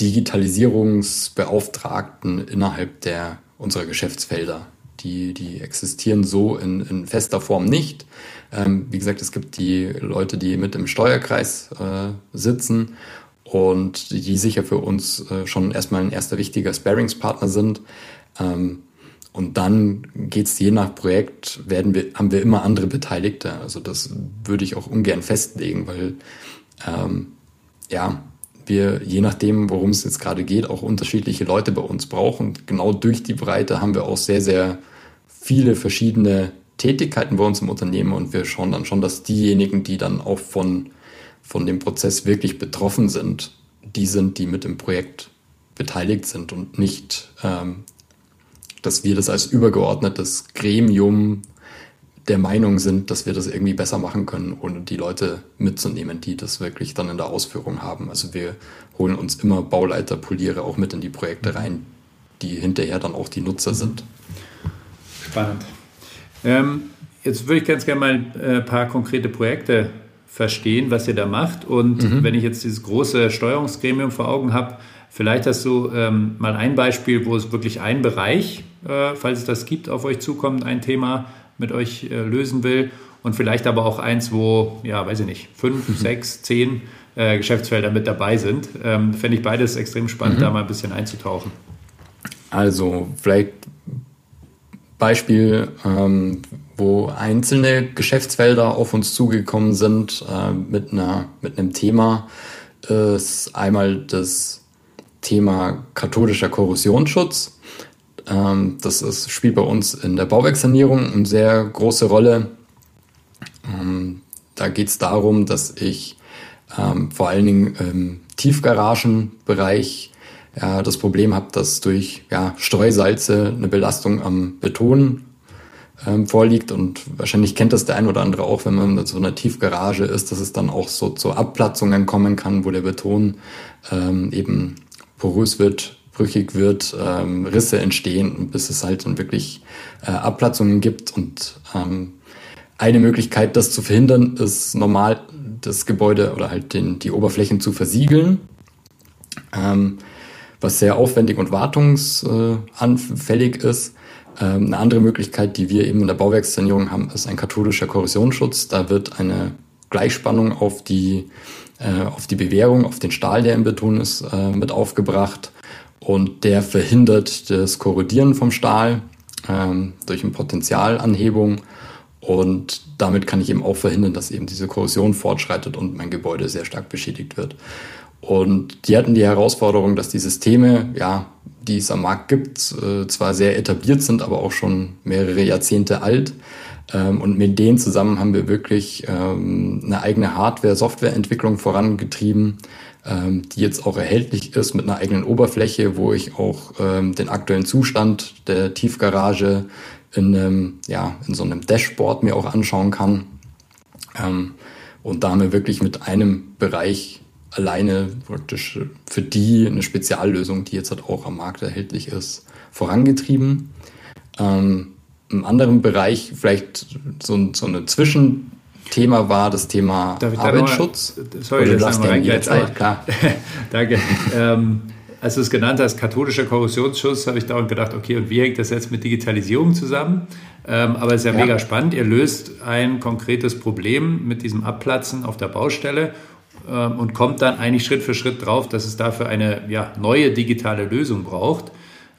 Digitalisierungsbeauftragten innerhalb der unserer Geschäftsfelder. Die, die existieren so in, in fester Form nicht. Ähm, wie gesagt, es gibt die Leute, die mit im Steuerkreis äh, sitzen und die sicher für uns äh, schon erstmal ein erster wichtiger Sparingspartner sind. Ähm, und dann geht es je nach Projekt, werden wir, haben wir immer andere Beteiligte. Also das würde ich auch ungern festlegen, weil ähm, ja, wir, je nachdem, worum es jetzt gerade geht, auch unterschiedliche Leute bei uns brauchen. Genau durch die Breite haben wir auch sehr, sehr viele verschiedene Tätigkeiten bei uns im Unternehmen und wir schauen dann schon, dass diejenigen, die dann auch von, von dem Prozess wirklich betroffen sind, die sind, die mit im Projekt beteiligt sind und nicht, ähm, dass wir das als übergeordnetes Gremium der Meinung sind, dass wir das irgendwie besser machen können, ohne die Leute mitzunehmen, die das wirklich dann in der Ausführung haben. Also wir holen uns immer Bauleiter, Poliere auch mit in die Projekte rein, die hinterher dann auch die Nutzer sind. Spannend. Ähm, jetzt würde ich ganz gerne mal ein äh, paar konkrete Projekte verstehen, was ihr da macht. Und mhm. wenn ich jetzt dieses große Steuerungsgremium vor Augen habe, vielleicht hast du ähm, mal ein Beispiel, wo es wirklich ein Bereich, äh, falls es das gibt, auf euch zukommt, ein Thema mit euch äh, lösen will. Und vielleicht aber auch eins, wo, ja, weiß ich nicht, fünf, mhm. sechs, zehn äh, Geschäftsfelder mit dabei sind. Ähm, Fände ich beides extrem spannend, mhm. da mal ein bisschen einzutauchen. Also vielleicht Beispiel, ähm, wo einzelne Geschäftsfelder auf uns zugekommen sind äh, mit, einer, mit einem Thema, ist einmal das Thema katholischer Korrosionsschutz. Ähm, das ist, spielt bei uns in der Bauwerkssanierung eine sehr große Rolle. Ähm, da geht es darum, dass ich ähm, vor allen Dingen im Tiefgaragenbereich ja, das Problem habe, dass durch ja, Streusalze eine Belastung am Beton ähm, vorliegt und wahrscheinlich kennt das der ein oder andere auch, wenn man in so einer Tiefgarage ist, dass es dann auch so zu Abplatzungen kommen kann, wo der Beton ähm, eben porös wird, brüchig wird, ähm, Risse entstehen, bis es halt dann wirklich äh, Abplatzungen gibt. Und ähm, eine Möglichkeit, das zu verhindern, ist normal das Gebäude oder halt den, die Oberflächen zu versiegeln. Ähm, was sehr aufwendig und wartungsanfällig ist. Ähm, eine andere Möglichkeit, die wir eben in der Bauwerkssanierung haben, ist ein katholischer Korrosionsschutz. Da wird eine Gleichspannung auf die, äh, auf die Bewährung, auf den Stahl, der im Beton ist, äh, mit aufgebracht. Und der verhindert das Korrodieren vom Stahl ähm, durch eine Potenzialanhebung. Und damit kann ich eben auch verhindern, dass eben diese Korrosion fortschreitet und mein Gebäude sehr stark beschädigt wird. Und die hatten die Herausforderung, dass die Systeme, ja, die es am Markt gibt, äh, zwar sehr etabliert sind, aber auch schon mehrere Jahrzehnte alt. Ähm, und mit denen zusammen haben wir wirklich ähm, eine eigene Hardware-Software-Entwicklung vorangetrieben, die jetzt auch erhältlich ist mit einer eigenen Oberfläche, wo ich auch den aktuellen Zustand der Tiefgarage in, einem, ja, in so einem Dashboard mir auch anschauen kann. und da wir wirklich mit einem Bereich alleine praktisch für die eine Speziallösung, die jetzt halt auch am Markt erhältlich ist, vorangetrieben. Ähm, Im anderen Bereich vielleicht so, so eine Zwischenthema war das Thema Arbeitsschutz. Mal, sorry, Oder das ist die Zeit, klar. [laughs] Danke. ähm, als du es genannt hast, katholischer Korrosionsschutz, habe ich dauernd gedacht, okay, und wie hängt das jetzt mit Digitalisierung zusammen? Ähm, aber es ist ja, ja, mega spannend. Ihr löst ein konkretes Problem mit diesem Abplatzen auf der Baustelle ähm, und kommt dann eigentlich Schritt für Schritt drauf, dass es dafür eine ja, neue digitale Lösung braucht.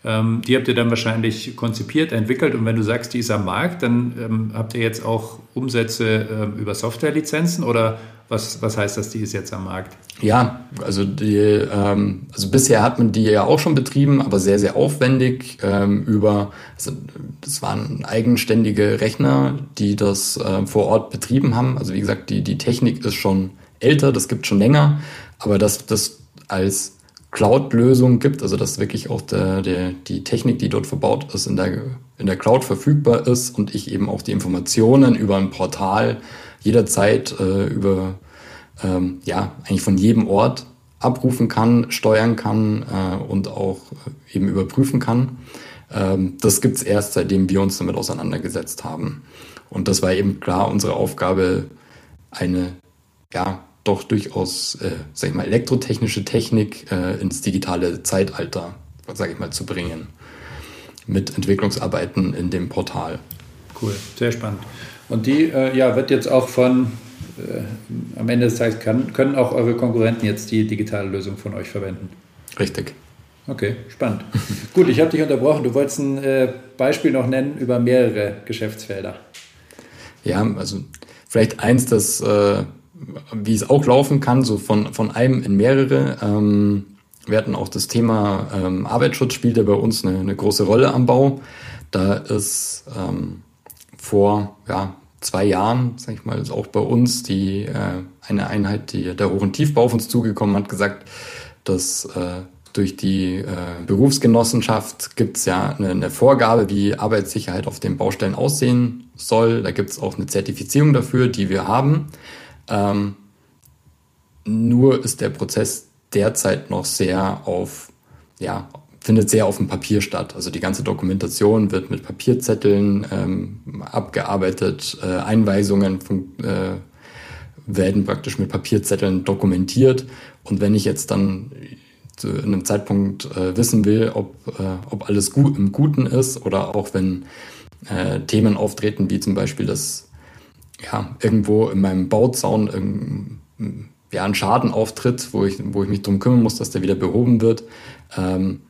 Ähm, die habt ihr dann wahrscheinlich konzipiert, entwickelt und wenn du sagst, die ist am Markt, dann ähm, habt ihr jetzt auch Umsätze ähm, über Softwarelizenzen oder was, was heißt das, die ist jetzt am Markt? Ja, also, die, ähm, also bisher hat man die ja auch schon betrieben, aber sehr, sehr aufwendig ähm, über, also das waren eigenständige Rechner, die das äh, vor Ort betrieben haben. Also wie gesagt, die, die Technik ist schon älter, das gibt schon länger, aber dass das als Cloud-Lösung gibt, also dass wirklich auch der, der, die Technik, die dort verbaut ist, in der, in der Cloud verfügbar ist und ich eben auch die Informationen über ein Portal jederzeit äh, über, ähm, ja, eigentlich von jedem Ort abrufen kann, steuern kann äh, und auch eben überprüfen kann. Ähm, das gibt's erst, seitdem wir uns damit auseinandergesetzt haben. Und das war eben klar unsere Aufgabe, eine ja, doch durchaus, äh, sag ich mal, elektrotechnische Technik äh, ins digitale Zeitalter, sage ich mal, zu bringen. Mit Entwicklungsarbeiten in dem Portal. Cool, sehr spannend. Und die äh, ja, wird jetzt auch von, äh, am Ende des Tages kann, können auch eure Konkurrenten jetzt die digitale Lösung von euch verwenden. Richtig. Okay, spannend. [laughs] Gut, ich habe dich unterbrochen. Du wolltest ein äh, Beispiel noch nennen über mehrere Geschäftsfelder. Ja, also vielleicht eins, das äh, wie es auch laufen kann, so von, von einem in mehrere. Ähm, wir hatten auch das Thema ähm, Arbeitsschutz spielte bei uns eine, eine große Rolle am Bau. Da ist ähm, vor ja, zwei Jahren, sag ich mal, ist auch bei uns die äh, eine Einheit, die der Hoch- und Tiefbau auf uns zugekommen hat, gesagt, dass äh, durch die äh, Berufsgenossenschaft gibt es ja eine, eine, Vorgabe, wie Arbeitssicherheit auf den Baustellen aussehen soll. Da gibt es auch eine Zertifizierung dafür, die wir haben. Ähm, nur ist der Prozess derzeit noch sehr auf, ja, findet sehr auf dem Papier statt. Also die ganze Dokumentation wird mit Papierzetteln ähm, abgearbeitet, äh, Einweisungen von, äh, werden praktisch mit Papierzetteln dokumentiert. Und wenn ich jetzt dann zu einem Zeitpunkt äh, wissen will, ob, äh, ob alles gut im Guten ist oder auch wenn äh, Themen auftreten, wie zum Beispiel, dass ja, irgendwo in meinem Bauzaun ja, ein Schaden auftritt, wo ich, wo ich mich darum kümmern muss, dass der wieder behoben wird. Ähm,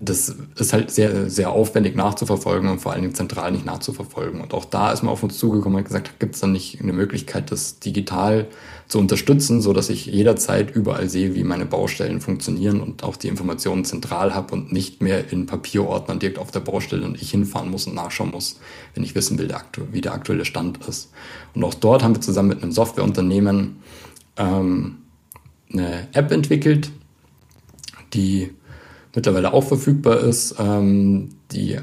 das ist halt sehr, sehr aufwendig nachzuverfolgen und vor allen Dingen zentral nicht nachzuverfolgen. Und auch da ist man auf uns zugekommen und gesagt, gibt es dann nicht eine Möglichkeit, das digital zu unterstützen, so dass ich jederzeit überall sehe, wie meine Baustellen funktionieren und auch die Informationen zentral habe und nicht mehr in Papierordnern direkt auf der Baustelle und ich hinfahren muss und nachschauen muss, wenn ich wissen will, wie der aktuelle Stand ist. Und auch dort haben wir zusammen mit einem Softwareunternehmen ähm, eine App entwickelt, die mittlerweile auch verfügbar ist, ähm, die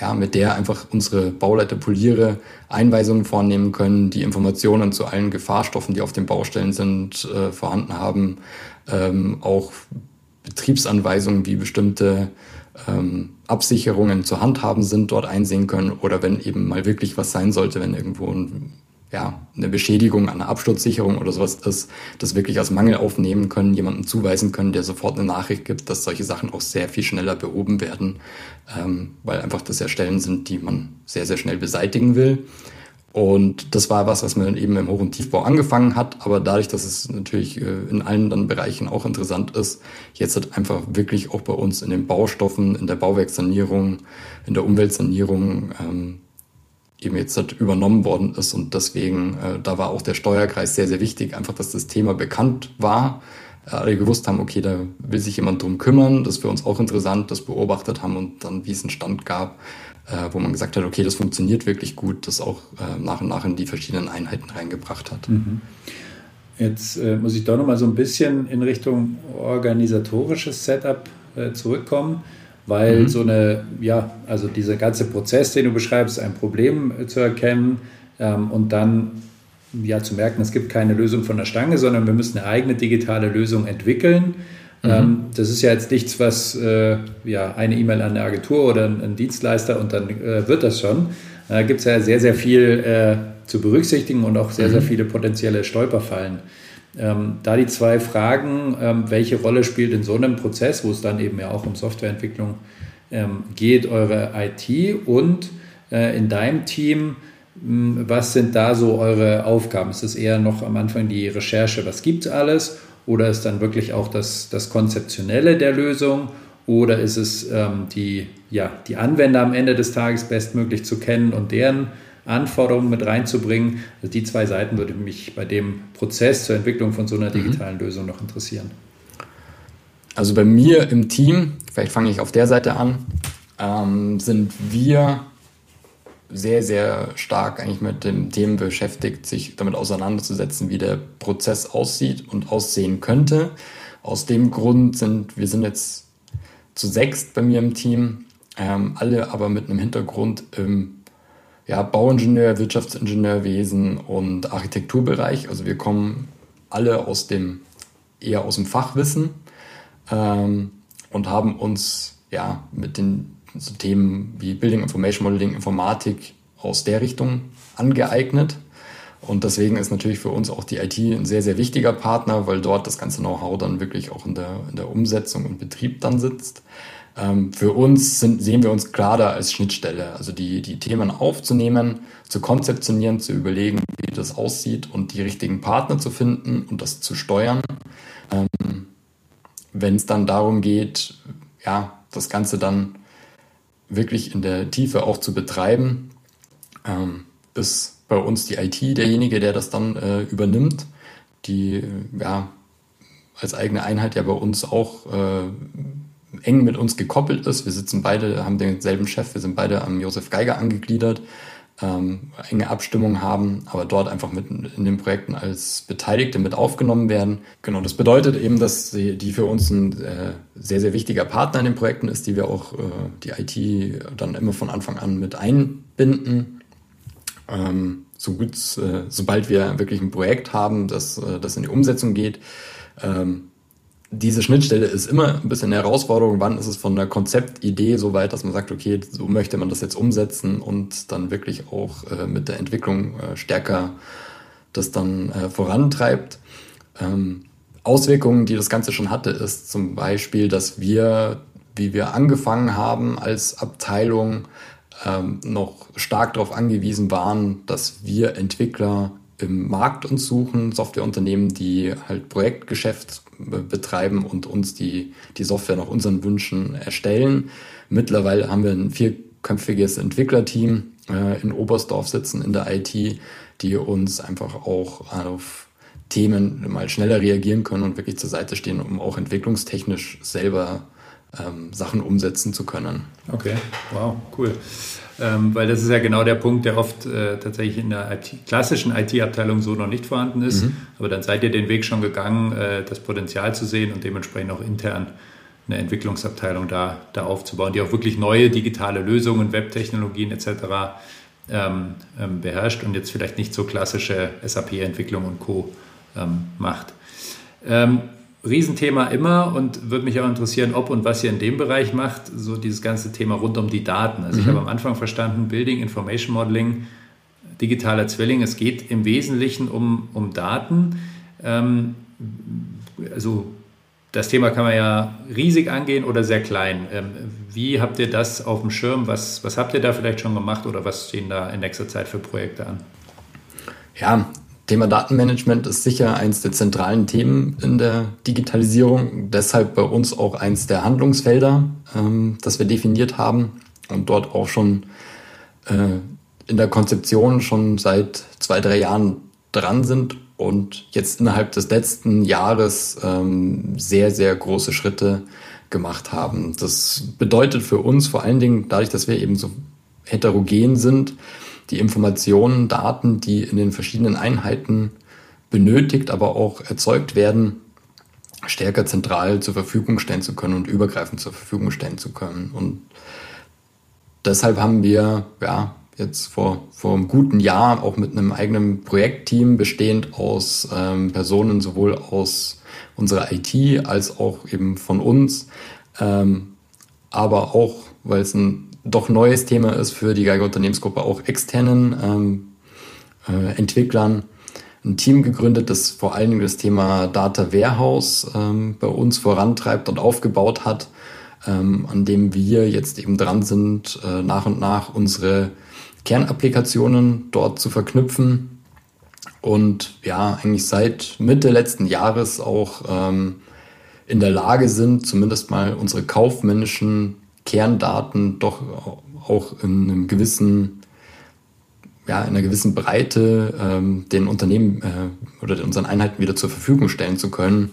ja, mit der einfach unsere Bauleiter Poliere Einweisungen vornehmen können, die Informationen zu allen Gefahrstoffen, die auf den Baustellen sind, äh, vorhanden haben, ähm, auch Betriebsanweisungen, wie bestimmte ähm, Absicherungen zu handhaben sind, dort einsehen können oder wenn eben mal wirklich was sein sollte, wenn irgendwo ein ja, eine Beschädigung an der Absturzsicherung oder sowas ist, das wirklich als Mangel aufnehmen können, jemanden zuweisen können, der sofort eine Nachricht gibt, dass solche Sachen auch sehr viel schneller behoben werden, ähm, weil einfach das ja Stellen sind, die man sehr, sehr schnell beseitigen will. Und das war was, was man eben im Hoch- und Tiefbau angefangen hat, aber dadurch, dass es natürlich äh, in allen dann Bereichen auch interessant ist, jetzt hat einfach wirklich auch bei uns in den Baustoffen, in der Bauwerkssanierung, in der Umweltsanierung ähm, eben jetzt übernommen worden ist. Und deswegen, äh, da war auch der Steuerkreis sehr, sehr wichtig, einfach, dass das Thema bekannt war. Äh, alle gewusst haben, okay, da will sich jemand drum kümmern, das ist für uns auch interessant, das beobachtet haben und dann, wie es einen Stand gab, äh, wo man gesagt hat, okay, das funktioniert wirklich gut, das auch äh, nach und nach in die verschiedenen Einheiten reingebracht hat. Mhm. Jetzt äh, muss ich doch noch mal so ein bisschen in Richtung organisatorisches Setup äh, zurückkommen weil mhm. so eine, ja, also dieser ganze Prozess, den du beschreibst, ein Problem äh, zu erkennen ähm, und dann ja zu merken, es gibt keine Lösung von der Stange, sondern wir müssen eine eigene digitale Lösung entwickeln. Mhm. Ähm, das ist ja jetzt nichts, was äh, ja eine E-Mail an eine Agentur oder ein Dienstleister und dann äh, wird das schon. Da gibt es ja sehr, sehr viel äh, zu berücksichtigen und auch sehr, mhm. sehr viele potenzielle Stolperfallen. Ähm, da die zwei Fragen, ähm, welche Rolle spielt in so einem Prozess, wo es dann eben ja auch um Softwareentwicklung ähm, geht, eure IT und äh, in deinem Team, mh, hm, was sind da so eure Aufgaben? Ist es eher noch am Anfang die Recherche, was gibt es alles? Oder ist dann wirklich auch das, das Konzeptionelle der Lösung? Oder ist es ähm, die, ja, die Anwender am Ende des Tages bestmöglich zu kennen und deren Anforderungen mit reinzubringen. Also die zwei Seiten würde mich bei dem Prozess zur Entwicklung von so einer mhm. digitalen. Lösung noch interessieren. Also bei mir im Team, vielleicht fange ich auf der Seite an, ähm, sind wir sehr, sehr stark eigentlich mit dem Themen beschäftigt, sich damit auseinanderzusetzen, wie der Prozess aussieht und aussehen könnte. Aus dem Grund sind wir sind jetzt zu sechst bei mir im Team, ähm, alle aber mit einem Hintergrund im ja, Bauingenieur, Wirtschaftsingenieurwesen und Architekturbereich. Also wir kommen alle aus dem, eher aus dem Fachwissen ähm, und haben uns ja mit den so Themen wie Building Information Modeling, Informatik aus der Richtung angeeignet. Und deswegen ist natürlich für uns auch die IT ein sehr, sehr wichtiger Partner, weil dort das ganze Know-how dann wirklich auch in der, in der Umsetzung und Betrieb dann sitzt. Ähm, für uns sind, sehen wir uns da als Schnittstelle, also die, die Themen aufzunehmen, zu konzeptionieren, zu überlegen, wie das aussieht und die richtigen Partner zu finden und das zu steuern. Ähm, Wenn es dann darum geht, ja, das Ganze dann wirklich in der Tiefe auch zu betreiben, ähm, ist bei uns die IT derjenige, der das dann äh, übernimmt, die ja als eigene Einheit ja bei uns auch äh, eng mit uns gekoppelt ist. Wir sitzen beide, haben denselben Chef, wir sind beide am Josef Geiger angegliedert, ähm, enge Abstimmung haben, aber dort einfach mit in den Projekten als Beteiligte mit aufgenommen werden. Genau, das bedeutet eben, dass die, die für uns ein äh, sehr, sehr wichtiger Partner in den Projekten ist, die wir auch äh, die IT dann immer von Anfang an mit einbinden. Ähm, so gut, äh, sobald wir wirklich ein Projekt haben, das, äh, das in die Umsetzung geht, ähm, diese Schnittstelle ist immer ein bisschen eine Herausforderung. Wann ist es von der Konzeptidee so weit, dass man sagt, okay, so möchte man das jetzt umsetzen und dann wirklich auch äh, mit der Entwicklung äh, stärker das dann äh, vorantreibt. Ähm, Auswirkungen, die das Ganze schon hatte, ist zum Beispiel, dass wir, wie wir angefangen haben als Abteilung, ähm, noch stark darauf angewiesen waren, dass wir Entwickler im Markt uns suchen, Softwareunternehmen, die halt Projektgeschäft betreiben und uns die, die Software nach unseren Wünschen erstellen. Mittlerweile haben wir ein vierköpfiges Entwicklerteam äh, in Oberstdorf sitzen in der IT, die uns einfach auch auf Themen mal schneller reagieren können und wirklich zur Seite stehen, um auch entwicklungstechnisch selber ähm, Sachen umsetzen zu können. Okay, wow, cool. Ähm, weil das ist ja genau der Punkt, der oft äh, tatsächlich in der IT, klassischen IT-Abteilung so noch nicht vorhanden ist. Mhm. Aber dann seid ihr den Weg schon gegangen, äh, das Potenzial zu sehen und dementsprechend auch intern eine Entwicklungsabteilung da, da aufzubauen, die auch wirklich neue digitale Lösungen, Webtechnologien etc. Ähm, ähm, beherrscht und jetzt vielleicht nicht so klassische SAP-Entwicklung und Co. Ähm, macht. Riesenthema immer und würde mich auch interessieren, ob und was ihr in dem Bereich macht, so dieses ganze Thema rund um die Daten. Also mhm. ich habe am Anfang verstanden, Building, Information Modeling, digitaler Zwilling, es geht im Wesentlichen um, um Daten. Ähm, also das Thema kann man ja riesig angehen oder sehr klein. Ähm, wie habt ihr das auf dem Schirm? Was, was habt ihr da vielleicht schon gemacht oder was stehen da in nächster Zeit für Projekte an? Ja, Thema Datenmanagement ist sicher eines der zentralen Themen in der Digitalisierung. Deshalb bei uns auch eins der Handlungsfelder, ähm, das wir definiert haben und dort auch schon äh, in der Konzeption schon seit zwei, drei Jahren dran sind und jetzt innerhalb des letzten Jahres ähm, sehr, sehr große Schritte gemacht haben. Das bedeutet für uns vor allen Dingen, dadurch, dass wir eben so heterogen sind, die Informationen, Daten, die in den verschiedenen Einheiten benötigt, aber auch erzeugt werden, stärker zentral zur Verfügung stellen zu können und übergreifend zur Verfügung stellen zu können. Und deshalb haben wir ja jetzt vor, vor einem guten Jahr auch mit einem eigenen Projektteam bestehend aus ähm, Personen sowohl aus unserer IT als auch eben von uns, ähm, aber auch, weil es ein doch neues Thema ist für die Geiger Unternehmensgruppe, auch externen ähm, äh, Entwicklern. Ein Team gegründet, das vor allen Dingen das Thema Data Warehouse ähm, bei uns vorantreibt und aufgebaut hat, ähm, an dem wir jetzt eben dran sind, äh, nach und nach unsere Kernapplikationen dort zu verknüpfen. Und ja, eigentlich seit Mitte letzten Jahres auch ähm, in der Lage sind, zumindest mal unsere kaufmännischen Kerndaten doch auch in einem gewissen, ja, in einer gewissen Breite ähm, den Unternehmen äh, oder unseren Einheiten wieder zur Verfügung stellen zu können.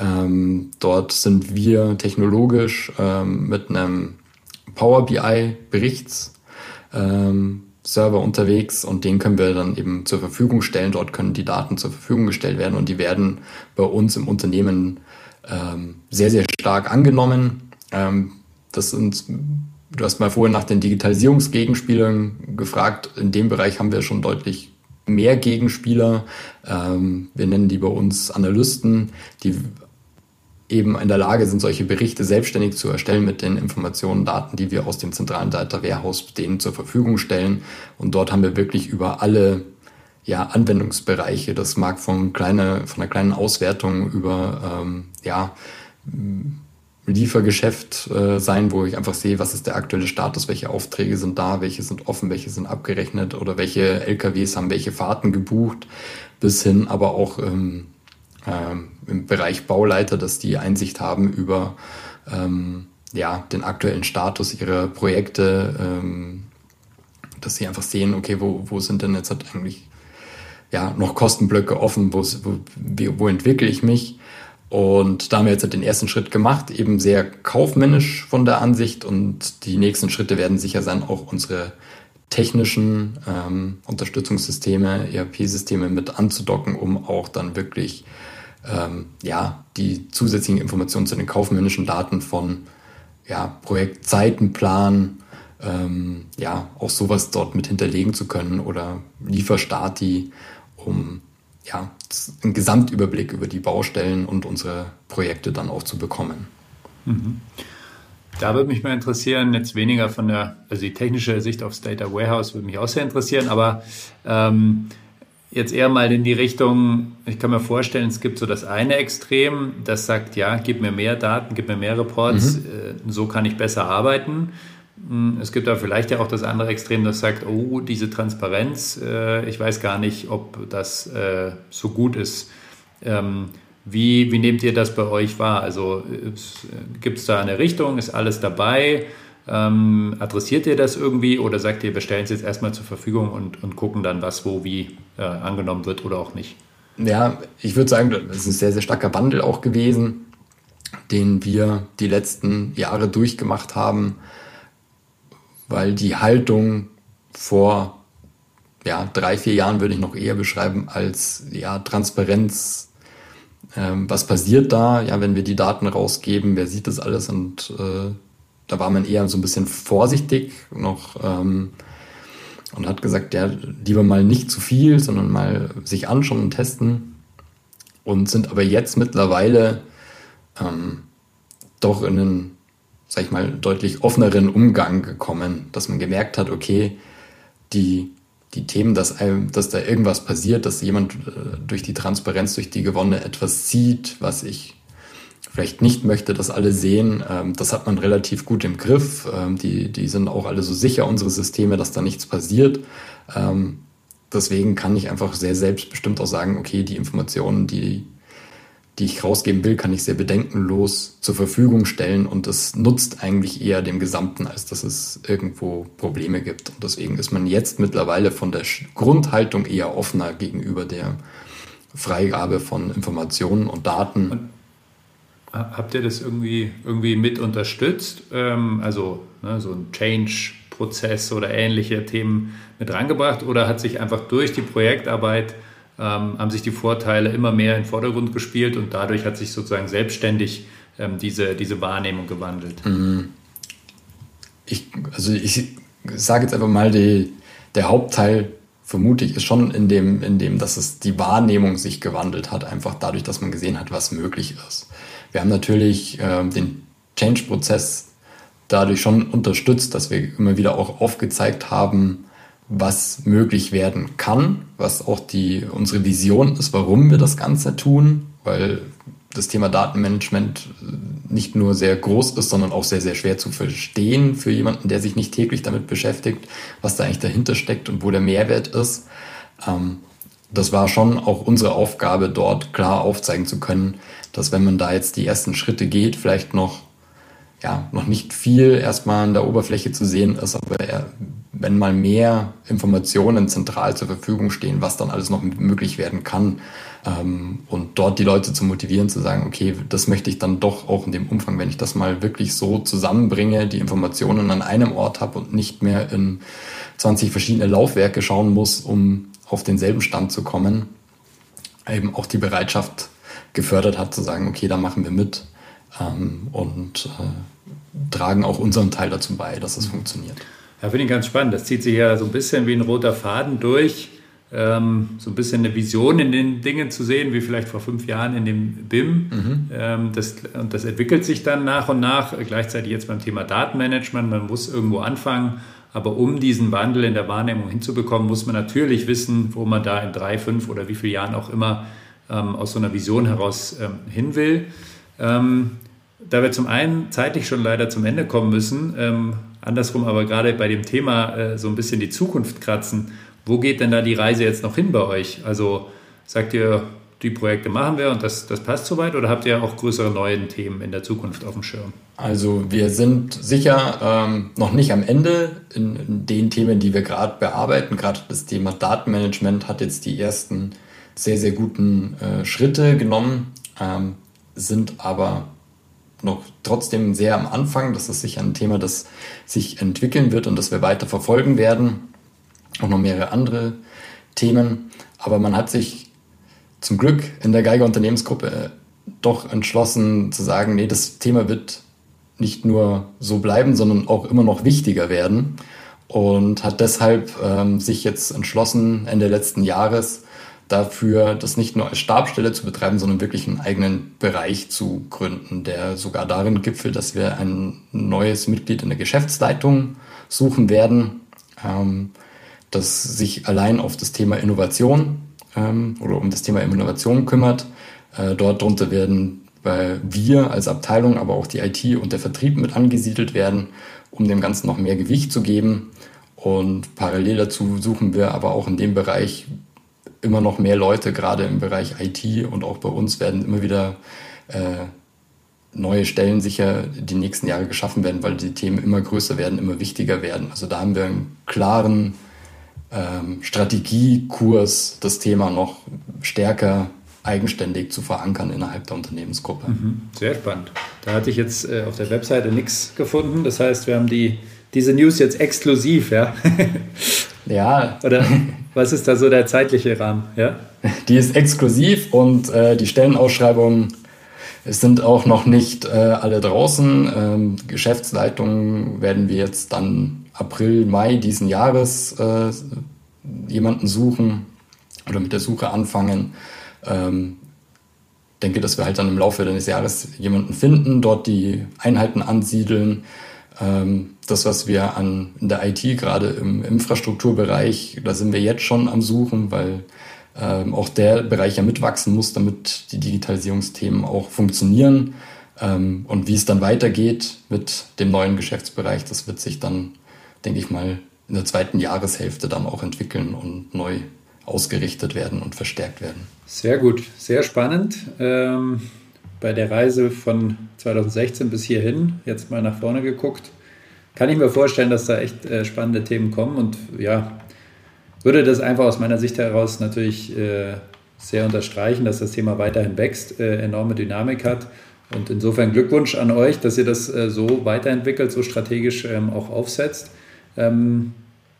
Ähm, dort sind wir technologisch ähm, mit einem Power BI Berichts ähm, Server unterwegs und den können wir dann eben zur Verfügung stellen. Dort können die Daten zur Verfügung gestellt werden und die werden bei uns im Unternehmen ähm, sehr, sehr stark angenommen. Ähm, das sind, du hast mal vorhin nach den Digitalisierungsgegenspielern gefragt. In dem Bereich haben wir schon deutlich mehr Gegenspieler. Ähm, wir nennen die bei uns Analysten, die eben in der Lage sind, solche Berichte selbstständig zu erstellen mit den Informationen, Daten, die wir aus dem zentralen Data Warehouse denen zur Verfügung stellen. Und dort haben wir wirklich über alle ja, Anwendungsbereiche. Das mag von, kleine, von einer kleinen Auswertung über ähm, ja, Liefergeschäft äh, sein, wo ich einfach sehe, was ist der aktuelle Status, welche Aufträge sind da, welche sind offen, welche sind abgerechnet oder welche LKWs haben welche Fahrten gebucht, bis hin aber auch ähm, ähm, im Bereich Bauleiter, dass die Einsicht haben über ähm, ja, den aktuellen Status ihrer Projekte, ähm, dass sie einfach sehen, okay, wo, wo sind denn jetzt halt eigentlich ja, noch Kostenblöcke offen, wo, wo, wo entwickle ich mich und da haben wir jetzt den ersten Schritt gemacht, eben sehr kaufmännisch von der Ansicht. Und die nächsten Schritte werden sicher sein, auch unsere technischen ähm, Unterstützungssysteme, ERP-Systeme mit anzudocken, um auch dann wirklich ähm, ja, die zusätzlichen Informationen zu den kaufmännischen Daten von ja, Projektzeitenplan, ähm, ja, auch sowas dort mit hinterlegen zu können oder Lieferstati, um ja, einen Gesamtüberblick über die Baustellen und unsere Projekte dann auch zu bekommen. Mhm. Da würde mich mal interessieren, jetzt weniger von der, also die technische Sicht aufs Data Warehouse würde mich auch sehr interessieren, aber ähm, jetzt eher mal in die Richtung, ich kann mir vorstellen, es gibt so das eine Extrem, das sagt, ja, gib mir mehr Daten, gib mir mehr Reports, mhm. Äh, so kann ich besser arbeiten. Hm, es gibt aber vielleicht ja auch das andere Extrem, das sagt, oh, diese Transparenz, äh, ich weiß gar nicht, ob das äh, so gut ist. Ähm, wie, wie nehmt ihr das bei euch wahr? Also gibt es da eine Richtung, ist alles dabei? Ähm, adressiert ihr das irgendwie oder sagt ihr, wir stellen es jetzt erstmal zur Verfügung und, und gucken dann, was wo wie äh, angenommen wird oder auch nicht? Ja, ich würde sagen, das ist ein sehr, sehr starker Wandel auch gewesen, den wir die letzten Jahre durchgemacht haben, weil die Haltung vor ja, drei, vier Jahren würde ich noch eher beschreiben als ja, Transparenz. Ähm, was passiert da, ja, wenn wir die Daten rausgeben, wer sieht das alles und äh, da war man eher so ein bisschen vorsichtig noch ähm, und hat gesagt, ja, lieber mal nicht zu viel, sondern mal sich anschauen und testen. Und sind aber jetzt mittlerweile ähm, doch in einen, sag ich mal, deutlich offeneren Umgang gekommen, dass man gemerkt hat, okay, die, die Themen, dass, dass da irgendwas passiert, dass jemand äh, durch die Transparenz, durch die gewonnene etwas sieht, was ich vielleicht nicht möchte, dass alle sehen. Ähm, das hat man relativ gut im Griff. Ähm, die, die sind auch alle so sicher, unsere Systeme, dass da nichts passiert. Ähm, deswegen kann ich einfach sehr selbstbestimmt auch sagen, okay, die Informationen, die, die ich rausgeben will, kann ich sehr bedenkenlos zur Verfügung stellen und das nutzt eigentlich eher dem Gesamten, als dass es irgendwo Probleme gibt. Und deswegen ist man jetzt mittlerweile von der Grundhaltung eher offener gegenüber der Freigabe von Informationen und Daten. Und Habt ihr das irgendwie, irgendwie mit unterstützt? Ähm, also ne, so ein Change-Prozess oder ähnliche Themen mit rangebracht? Oder hat sich einfach durch die Projektarbeit, ähm, haben sich die Vorteile immer mehr in den Vordergrund gespielt und dadurch hat sich sozusagen selbstständig ähm, diese, diese Wahrnehmung gewandelt? Mhm. Ich, also ich sage jetzt einfach mal, die, der Hauptteil vermute ich, ist schon in dem, in dem, dass es die Wahrnehmung sich gewandelt hat, einfach dadurch, dass man gesehen hat, was möglich ist. Wir haben natürlich äh, den Change-Prozess dadurch schon unterstützt, dass wir immer wieder auch aufgezeigt haben, was möglich werden kann, was auch die, unsere Vision ist, warum wir das Ganze tun, weil das Thema Datenmanagement nicht nur sehr groß ist, sondern auch sehr, sehr schwer zu verstehen für jemanden, der sich nicht täglich damit beschäftigt, was da eigentlich dahinter steckt und wo der Mehrwert ist. Ähm, das war schon auch unsere Aufgabe, dort klar aufzeigen zu können, dass wenn man da jetzt die ersten Schritte geht, vielleicht noch, ja, noch nicht viel erstmal an der Oberfläche zu sehen ist, aber wenn mal mehr Informationen zentral zur Verfügung stehen, was dann alles noch möglich werden kann, ähm, und dort die Leute zu motivieren, zu sagen, okay, das möchte ich dann doch auch in dem Umfang, wenn ich das mal wirklich so zusammenbringe, die Informationen an einem Ort habe und nicht mehr in 20 verschiedene Laufwerke schauen muss, um auf denselben Stand zu kommen, eben auch die Bereitschaft gefördert hat, zu sagen, okay, da machen wir mit ähm, und äh, tragen auch unseren Teil dazu bei, dass es funktioniert. Ja, finde ich ganz spannend. Das zieht sich ja so ein bisschen wie ein roter Faden durch. Ähm, so ein bisschen eine Vision in den Dingen zu sehen, wie vielleicht vor fünf Jahren in dem BIM. Mhm. Ähm, das, und das entwickelt sich dann nach und nach. Gleichzeitig jetzt beim Thema Datenmanagement. Man muss irgendwo anfangen. Aber um diesen Wandel in der Wahrnehmung hinzubekommen, muss man natürlich wissen, wo man da in drei, fünf oder wie vielen Jahren auch immer ähm, aus so einer Vision heraus ähm, hin will. Ähm, da wir zum einen zeitlich schon leider zum Ende kommen müssen, ähm, andersrum aber gerade bei dem Thema äh, so ein bisschen die Zukunft kratzen, wo geht denn da die Reise jetzt noch hin bei euch? Also sagt ihr, die Projekte machen wir und das, das passt soweit oder habt ihr auch größere neue Themen in der Zukunft auf dem Schirm? Also wir sind sicher ähm, noch nicht am Ende in, in den Themen, die wir gerade bearbeiten. Gerade das Thema Datenmanagement hat jetzt die ersten sehr, sehr guten äh, Schritte genommen, ähm, sind aber noch trotzdem sehr am Anfang. Das ist sicher ein Thema, das sich entwickeln wird und das wir weiter verfolgen werden. Auch noch mehrere andere Themen. Aber man hat sich zum Glück in der Geiger Unternehmensgruppe äh, doch entschlossen zu sagen, nee, das Thema wird nicht nur so bleiben, sondern auch immer noch wichtiger werden. Und hat deshalb ähm, sich jetzt entschlossen, Ende letzten Jahres dafür, das nicht nur als Stabstelle zu betreiben, sondern wirklich einen eigenen Bereich zu gründen, der sogar darin gipfelt, dass wir ein neues Mitglied in der Geschäftsleitung suchen werden, ähm, das sich allein auf das Thema Innovation ähm, oder um das Thema Innovation kümmert. Äh, dort drunter werden wir als Abteilung, aber auch die IT und der Vertrieb mit angesiedelt werden, um dem Ganzen noch mehr Gewicht zu geben. Und parallel dazu suchen wir aber auch in dem Bereich immer noch mehr Leute, gerade im Bereich IT und auch bei uns werden immer wieder äh, neue Stellen sicher die nächsten Jahre geschaffen werden, weil die Themen immer größer werden, immer wichtiger werden. Also da haben wir einen klaren ähm, Strategiekurs, das Thema noch stärker eigenständig zu verankern innerhalb der Unternehmensgruppe. Mhm, sehr spannend. Da hatte ich jetzt äh, auf der Webseite nichts gefunden. Das heißt, wir haben die, diese News jetzt exklusiv, ja? [laughs] ja. Oder was ist da so der zeitliche Rahmen? Ja? Die ist exklusiv und äh, die Stellenausschreibungen sind auch noch nicht äh, alle draußen. Ähm, Geschäftsleitungen werden wir jetzt dann April, Mai diesen Jahres äh, jemanden suchen oder mit der Suche anfangen. Ähm, denke, dass wir halt dann im Laufe des Jahres jemanden finden, dort die Einheiten ansiedeln. Ähm, das, was wir an in der IT gerade im Infrastrukturbereich, da sind wir jetzt schon am Suchen, weil ähm, auch der Bereich ja mitwachsen muss, damit die Digitalisierungsthemen auch funktionieren. Ähm, und wie es dann weitergeht mit dem neuen Geschäftsbereich, das wird sich dann, denke ich mal, in der zweiten Jahreshälfte dann auch entwickeln und neu ausgerichtet werden und verstärkt werden. Sehr gut, sehr spannend. Ähm, bei der Reise von 2016 bis hierhin, jetzt mal nach vorne geguckt, kann ich mir vorstellen, dass da echt äh, spannende Themen kommen und ja, würde das einfach aus meiner Sicht heraus natürlich äh, sehr unterstreichen, dass das Thema weiterhin wächst, äh, enorme Dynamik hat. Und insofern Glückwunsch an euch, dass ihr das äh, so weiterentwickelt, so strategisch ähm, auch aufsetzt. Ähm,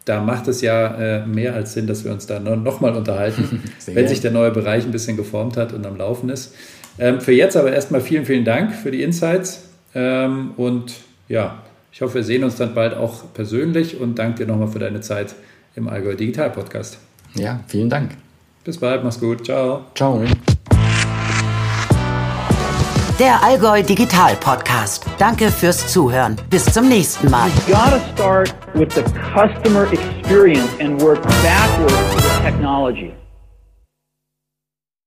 da macht es ja äh, mehr als Sinn, dass wir uns da nochmal unterhalten, [laughs] wenn sich der neue Bereich ein bisschen geformt hat und am Laufen ist. Ähm, für jetzt aber erstmal vielen, vielen Dank für die Insights. Ähm, und ja, ich hoffe, wir sehen uns dann bald auch persönlich und danke dir nochmal für deine Zeit im Allgäu Digital Podcast. Ja, vielen Dank. Bis bald, mach's gut. Ciao. Ciao. Der Allgäu Digital Podcast. Danke fürs Zuhören. Bis zum nächsten Mal. You gotta start with the customer experience and work backwards with technology.